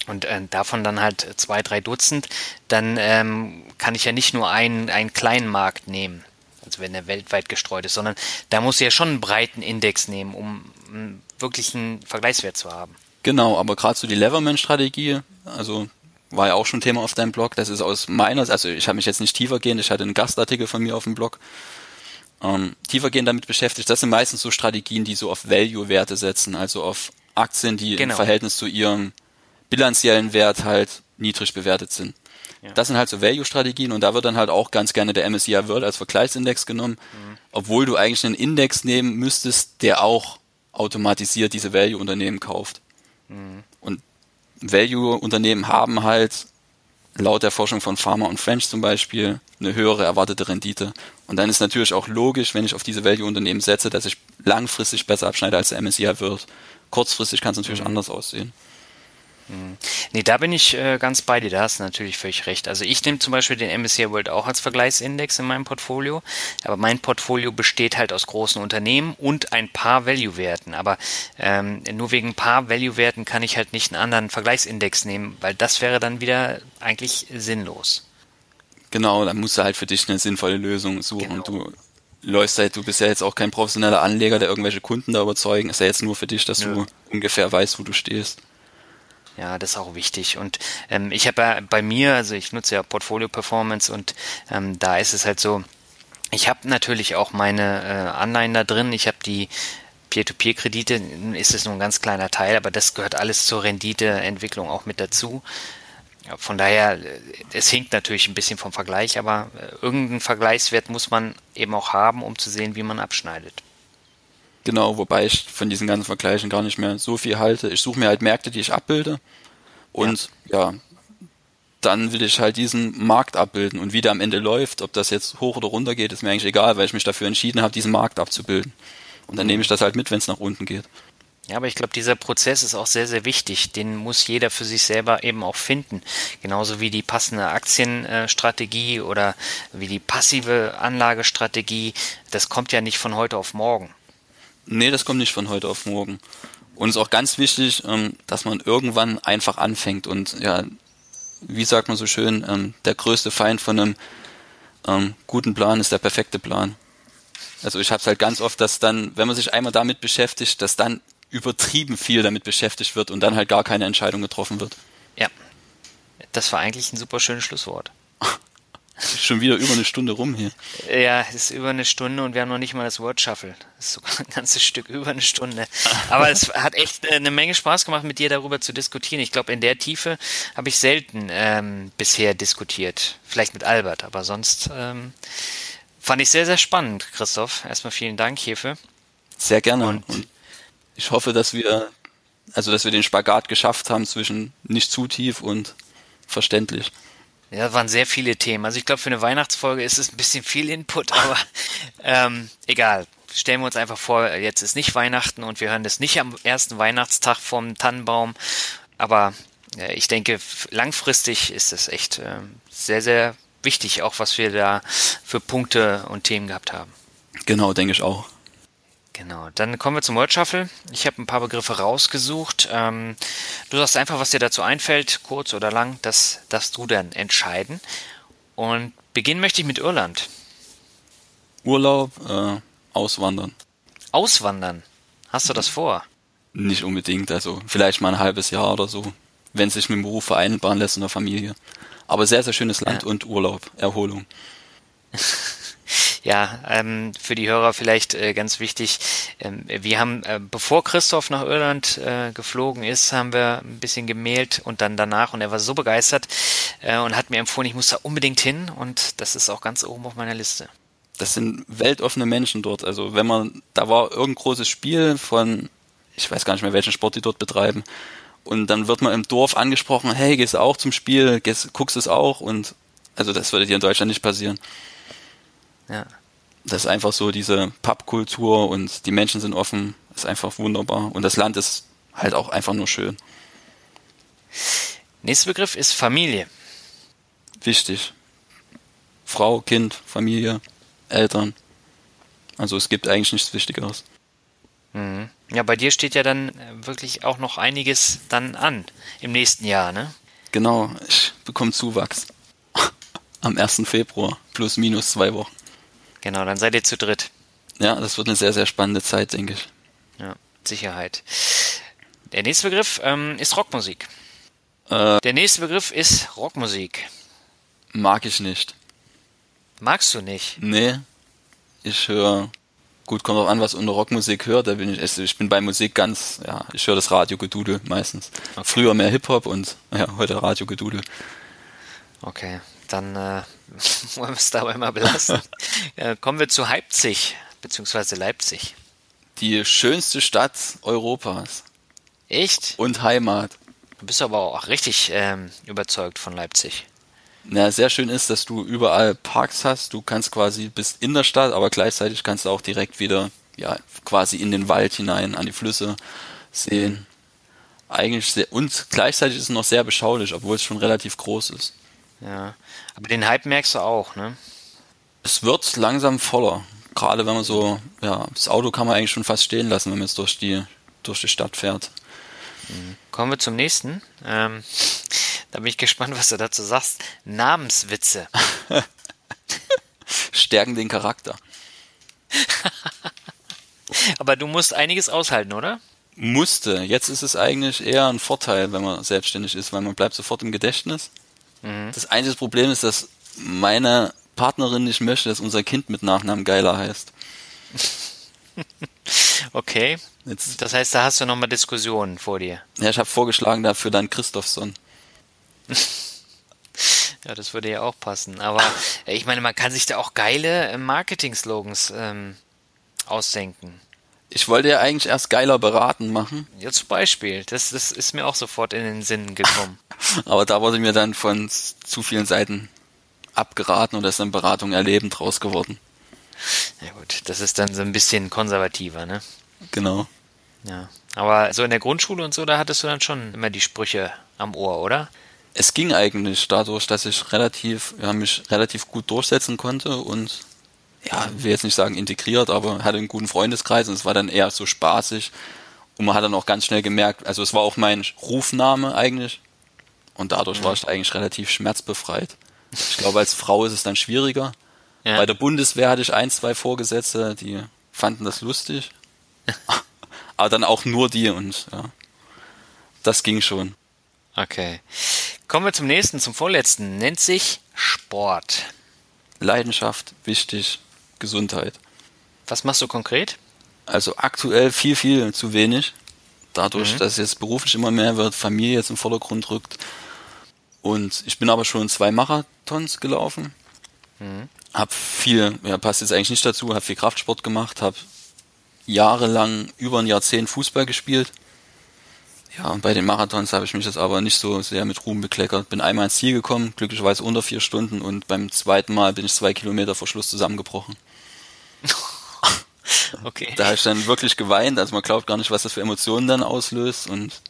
und äh, davon dann halt zwei, drei Dutzend, dann ähm, kann ich ja nicht nur einen, einen kleinen Markt nehmen, also wenn er weltweit gestreut ist, sondern da muss ich ja schon einen breiten Index nehmen, um einen wirklichen Vergleichswert zu haben. Genau, aber gerade so die Leverman-Strategie, also war ja auch schon Thema auf deinem Blog, das ist aus meiner, also ich habe mich jetzt nicht tiefer gehen, ich hatte einen Gastartikel von mir auf dem Blog, ähm, tiefergehend damit beschäftigt. Das sind meistens so Strategien, die so auf Value-Werte setzen, also auf Aktien, die genau. im Verhältnis zu ihrem bilanziellen Wert halt niedrig bewertet sind. Ja. Das sind halt so Value-Strategien und da wird dann halt auch ganz gerne der MSCI World als Vergleichsindex genommen, mhm. obwohl du eigentlich einen Index nehmen müsstest, der auch automatisiert diese Value-Unternehmen kauft. Mhm. Value-Unternehmen haben halt laut der Forschung von Pharma und French zum Beispiel eine höhere erwartete Rendite. Und dann ist natürlich auch logisch, wenn ich auf diese Value-Unternehmen setze, dass ich langfristig besser abschneide als der MSCI wird. Kurzfristig kann es natürlich mhm. anders aussehen. Hm. Nee, da bin ich äh, ganz bei dir, da hast du natürlich völlig recht. Also ich nehme zum Beispiel den MSCI World auch als Vergleichsindex in meinem Portfolio, aber mein Portfolio besteht halt aus großen Unternehmen und ein paar Value-Werten. Aber ähm, nur wegen ein paar Value-Werten kann ich halt nicht einen anderen Vergleichsindex nehmen, weil das wäre dann wieder eigentlich sinnlos. Genau, dann musst du halt für dich eine sinnvolle Lösung suchen. Genau. Du läufst halt, du bist ja jetzt auch kein professioneller Anleger, der irgendwelche Kunden da überzeugen. Ist ja jetzt nur für dich, dass Nö. du ungefähr weißt, wo du stehst. Ja, das ist auch wichtig. Und ähm, ich habe ja bei mir, also ich nutze ja Portfolio Performance und ähm, da ist es halt so, ich habe natürlich auch meine äh, Anleihen da drin. Ich habe die Peer-to-Peer-Kredite, ist es nur ein ganz kleiner Teil, aber das gehört alles zur Renditeentwicklung auch mit dazu. Von daher, äh, es hinkt natürlich ein bisschen vom Vergleich, aber äh, irgendeinen Vergleichswert muss man eben auch haben, um zu sehen, wie man abschneidet. Genau, wobei ich von diesen ganzen Vergleichen gar nicht mehr so viel halte. Ich suche mir halt Märkte, die ich abbilde. Und ja. ja, dann will ich halt diesen Markt abbilden. Und wie der am Ende läuft, ob das jetzt hoch oder runter geht, ist mir eigentlich egal, weil ich mich dafür entschieden habe, diesen Markt abzubilden. Und dann nehme ich das halt mit, wenn es nach unten geht. Ja, aber ich glaube, dieser Prozess ist auch sehr, sehr wichtig. Den muss jeder für sich selber eben auch finden. Genauso wie die passende Aktienstrategie oder wie die passive Anlagestrategie. Das kommt ja nicht von heute auf morgen. Nee, das kommt nicht von heute auf morgen. Und es ist auch ganz wichtig, ähm, dass man irgendwann einfach anfängt. Und ja, wie sagt man so schön, ähm, der größte Feind von einem ähm, guten Plan ist der perfekte Plan. Also ich habe es halt ganz oft, dass dann, wenn man sich einmal damit beschäftigt, dass dann übertrieben viel damit beschäftigt wird und dann halt gar keine Entscheidung getroffen wird. Ja, das war eigentlich ein super schönes Schlusswort. Schon wieder über eine Stunde rum hier. Ja, es ist über eine Stunde und wir haben noch nicht mal das Word Shuffle. Das ist sogar ein ganzes Stück über eine Stunde. Aber es hat echt äh, eine Menge Spaß gemacht, mit dir darüber zu diskutieren. Ich glaube, in der Tiefe habe ich selten ähm, bisher diskutiert. Vielleicht mit Albert, aber sonst ähm, fand ich sehr, sehr spannend, Christoph. Erstmal vielen Dank hierfür. Sehr gerne. Und, und ich hoffe, dass wir, also dass wir den Spagat geschafft haben zwischen nicht zu tief und verständlich. Ja, waren sehr viele Themen. Also ich glaube, für eine Weihnachtsfolge ist es ein bisschen viel Input, aber ähm, egal. Stellen wir uns einfach vor, jetzt ist nicht Weihnachten und wir hören das nicht am ersten Weihnachtstag vom Tannenbaum. Aber äh, ich denke, langfristig ist es echt äh, sehr, sehr wichtig, auch was wir da für Punkte und Themen gehabt haben. Genau, denke ich auch. Genau, dann kommen wir zum Word Shuffle. Ich habe ein paar Begriffe rausgesucht. Ähm, du sagst einfach, was dir dazu einfällt, kurz oder lang, das darfst du dann entscheiden. Und beginnen möchte ich mit Irland. Urlaub, äh, auswandern. auswandern. Hast du das vor? Nicht unbedingt, also vielleicht mal ein halbes Jahr oder so, wenn sich mit dem Beruf vereinbaren lässt in der Familie. Aber sehr, sehr schönes Land Ja. und Urlaub, Erholung. Ja, ähm, für die Hörer vielleicht äh, ganz wichtig. Ähm, wir haben, äh, bevor Christoph nach Irland äh, geflogen ist, haben wir ein bisschen gemailt und dann danach und er war so begeistert äh, und hat mir empfohlen, ich muss da unbedingt hin und das ist auch ganz oben auf meiner Liste. Das sind weltoffene Menschen dort. Also wenn man, da war irgendein großes Spiel von, ich weiß gar nicht mehr, welchen Sport die dort betreiben. Und dann wird man im Dorf angesprochen, hey, gehst du auch zum Spiel, gehst, guckst es auch und also das würde dir in Deutschland nicht passieren. Ja. Das ist einfach so diese Pubkultur und die Menschen sind offen, ist einfach wunderbar. Und das Land ist halt auch einfach nur schön. Nächster Begriff ist Familie. Wichtig. Frau, Kind, Familie, Eltern. Also es gibt eigentlich nichts Wichtigeres. Mhm. Ja, bei dir steht ja dann äh, wirklich auch noch einiges dann an im nächsten Jahr, ne? Genau, ich bekomme Zuwachs. Am 1. Februar, plus minus zwei Wochen. Genau, dann seid ihr zu dritt. Ja, das wird eine sehr, sehr spannende Zeit, denke ich. Ja, Sicherheit. Der nächste Begriff ähm, ist Rockmusik. Äh, Der nächste Begriff ist Rockmusik. mag ich nicht. Magst du nicht? Nee, ich höre, gut, kommt auch an, was unter Rockmusik hört, da bin ich, also ich bin bei Musik ganz, ja, ich höre das Radiogedudel meistens. Früher mehr Hip-Hop und ja, heute Radiogedudel. Okay, dann äh, wollen wir es dabei mal belassen. äh, kommen wir zu Leipzig, beziehungsweise Leipzig. Die schönste Stadt Europas Echt? und Heimat. Du bist aber auch richtig ähm, überzeugt von Leipzig. Na, sehr schön ist, dass du überall Parks hast. Du kannst quasi bist in der Stadt, aber gleichzeitig kannst du auch direkt wieder ja quasi in den Wald hinein, an die Flüsse sehen. Eigentlich sehr und gleichzeitig ist es noch sehr beschaulich, obwohl es schon relativ groß ist. Ja, aber den Hype merkst du auch, ne? Es wird langsam voller. Gerade wenn man so, ja, das Auto kann man eigentlich schon fast stehen lassen, wenn man jetzt durch die durch die Stadt fährt. Kommen wir zum nächsten. Ähm, da bin ich gespannt, was du dazu sagst. Namenswitze. Stärken den Charakter. Aber du musst einiges aushalten, oder? Musste. Jetzt ist es eigentlich eher ein Vorteil, wenn man selbstständig ist, weil man bleibt sofort im Gedächtnis. Das einzige Problem ist, dass meine Partnerin nicht möchte, dass unser Kind mit Nachnamen geiler heißt. Okay. Jetzt, Das heißt, da hast du nochmal Diskussionen vor dir. ja, ich habe vorgeschlagen dafür dann Christophson. Ja, das würde ja auch passen. Aber ich meine, man kann sich da auch geile äh, Marketing-Slogans ähm, ausdenken. Ich wollte ja eigentlich erst geiler beraten machen, Ja, zum Beispiel. Das, das ist mir auch sofort in den Sinn gekommen. aber da wurde mir dann von zu vielen Seiten abgeraten und da ist dann Beratung erleben draus geworden. ja gut, das ist dann so ein bisschen konservativer, ne? Genau. Ja. Aber so in der Grundschule und so, da hattest du dann schon immer die Sprüche am Ohr, oder? Es ging eigentlich dadurch, dass ich relativ, ja, mich relativ gut durchsetzen konnte und ja, will jetzt nicht sagen integriert, aber hatte einen guten Freundeskreis und es war dann eher so spaßig und man hat dann auch ganz schnell gemerkt, also es war auch mein Rufname eigentlich und dadurch war ich eigentlich relativ schmerzbefreit. Ich glaube, als Frau ist es dann schwieriger. Ja. Bei der Bundeswehr hatte ich ein, zwei Vorgesetzte, die fanden das lustig. aber dann auch nur die und ja, das ging schon. Okay. Kommen wir zum nächsten, zum vorletzten. Nennt sich Sport. Leidenschaft, wichtig, Gesundheit. Was machst du konkret? Also aktuell viel, viel zu wenig. Dadurch, Mhm. dass jetzt beruflich immer mehr wird, Familie jetzt im Vordergrund rückt. Und ich bin aber schon zwei Marathons gelaufen. Mhm. Hab viel, ja, passt jetzt eigentlich nicht dazu, hab viel Kraftsport gemacht, hab jahrelang über ein Jahrzehnt Fußball gespielt. Ja, bei den Marathons habe ich mich jetzt aber nicht so sehr mit Ruhm bekleckert. Bin einmal ins Ziel gekommen, glücklicherweise unter vier Stunden und beim zweiten Mal bin ich zwei Kilometer vor Schluss zusammengebrochen. Okay. Da habe ich dann wirklich geweint, also man glaubt gar nicht, was das für Emotionen dann auslöst und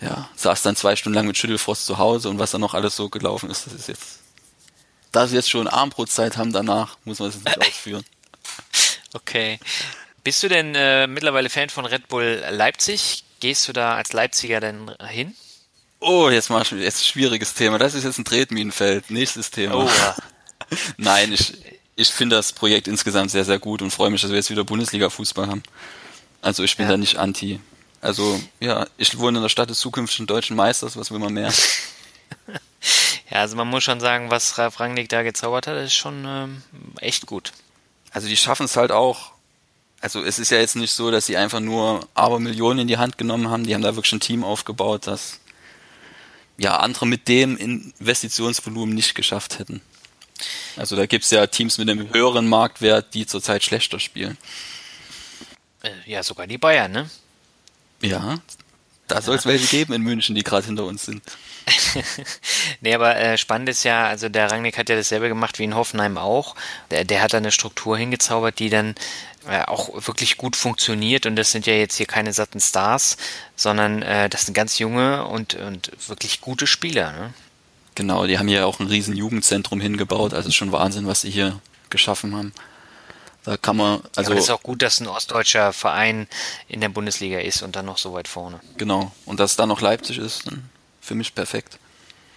ja, saß dann zwei Stunden lang mit Schüttelfrost zu Hause und was dann noch alles so gelaufen ist, das ist jetzt, da wir jetzt schon Armbrutzeit haben danach, muss man jetzt nicht ausführen. Okay. Bist du denn äh, mittlerweile Fan von Red Bull Leipzig? Gehst du da als Leipziger denn hin? Oh, jetzt mal jetzt ein schwieriges Thema. Das ist jetzt ein Tretminenfeld. Nächstes Thema. Oh, ja. Nein, ich, ich finde das Projekt insgesamt sehr, sehr gut und freue mich, dass wir jetzt wieder Bundesliga-Fußball haben. Also ich bin ja. da nicht anti. Also ja, ich wohne in der Stadt des zukünftigen deutschen Meisters, was will man mehr? ja, also man muss schon sagen, was Ralf Rangnick da gezaubert hat, ist schon ähm, echt gut. Also die schaffen es halt auch. Also es ist ja jetzt nicht so, dass sie einfach nur Abermillionen in die Hand genommen haben. Die haben da wirklich ein Team aufgebaut, das ja andere mit dem Investitionsvolumen nicht geschafft hätten. Also da gibt es ja Teams mit einem höheren Marktwert, die zurzeit schlechter spielen. Äh, ja, sogar die Bayern, ne? Ja, da soll es welche geben in München, die gerade hinter uns sind. nee, aber äh, spannend ist ja, also der Rangnick hat ja dasselbe gemacht wie in Hoffenheim auch. Der, der hat da eine Struktur hingezaubert, die dann äh, auch wirklich gut funktioniert und das sind ja jetzt hier keine satten Stars, sondern äh, das sind ganz junge und, und wirklich gute Spieler. Ne? Genau, die haben ja auch ein riesen Jugendzentrum hingebaut, also schon Wahnsinn, was sie hier geschaffen haben. Da kann man, also. Ja, es ist auch gut, dass ein ostdeutscher Verein in der Bundesliga ist und dann noch so weit vorne. Genau. Und dass da noch Leipzig ist, dann für mich perfekt.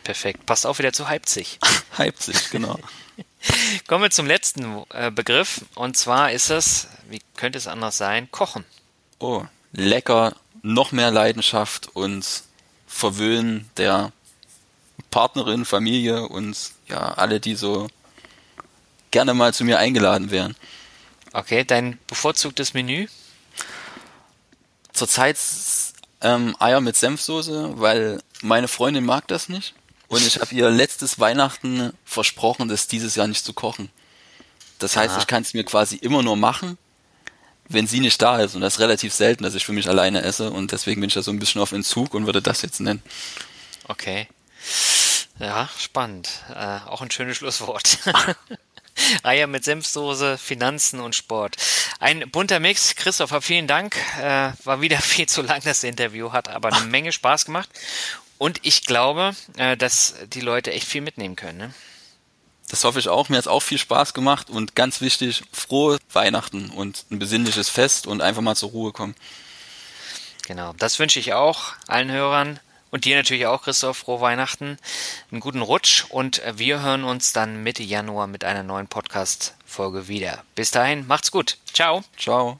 Perfekt. Passt auch wieder zu Leipzig. Leipzig, genau. Kommen wir zum letzten äh, Begriff. Und zwar ist es, wie könnte es anders sein, Kochen. Oh, lecker, noch mehr Leidenschaft und Verwöhnen der Partnerin, Familie und ja, alle, die so gerne mal zu mir eingeladen wären. Okay, dein bevorzugtes Menü? Zurzeit ähm, Eier mit Senfsoße, weil meine Freundin mag das nicht. Und ich habe ihr letztes Weihnachten versprochen, das dieses Jahr nicht zu kochen. Das heißt, Aha. ich kann es mir quasi immer nur machen, wenn sie nicht da ist. Und das ist relativ selten, dass ich für mich alleine esse. Und deswegen bin ich da so ein bisschen auf Entzug und würde das jetzt nennen. Okay. Ja, spannend. Äh, auch ein schönes Schlusswort. Eier mit Senfsoße, Finanzen und Sport. Ein bunter Mix. Christopher, vielen Dank. Äh, war wieder viel zu lang das Interview, hat aber eine Menge Spaß gemacht. Und ich glaube, äh, dass die Leute echt viel mitnehmen können. Ne? Das hoffe ich auch. Mir hat es auch viel Spaß gemacht und ganz wichtig, frohe Weihnachten und ein besinnliches Fest und einfach mal zur Ruhe kommen. Genau, das wünsche ich auch allen Hörern. Und dir natürlich auch, Christoph, frohe Weihnachten, einen guten Rutsch und wir hören uns dann Mitte Januar mit einer neuen Podcast-Folge wieder. Bis dahin, macht's gut. Ciao. Ciao.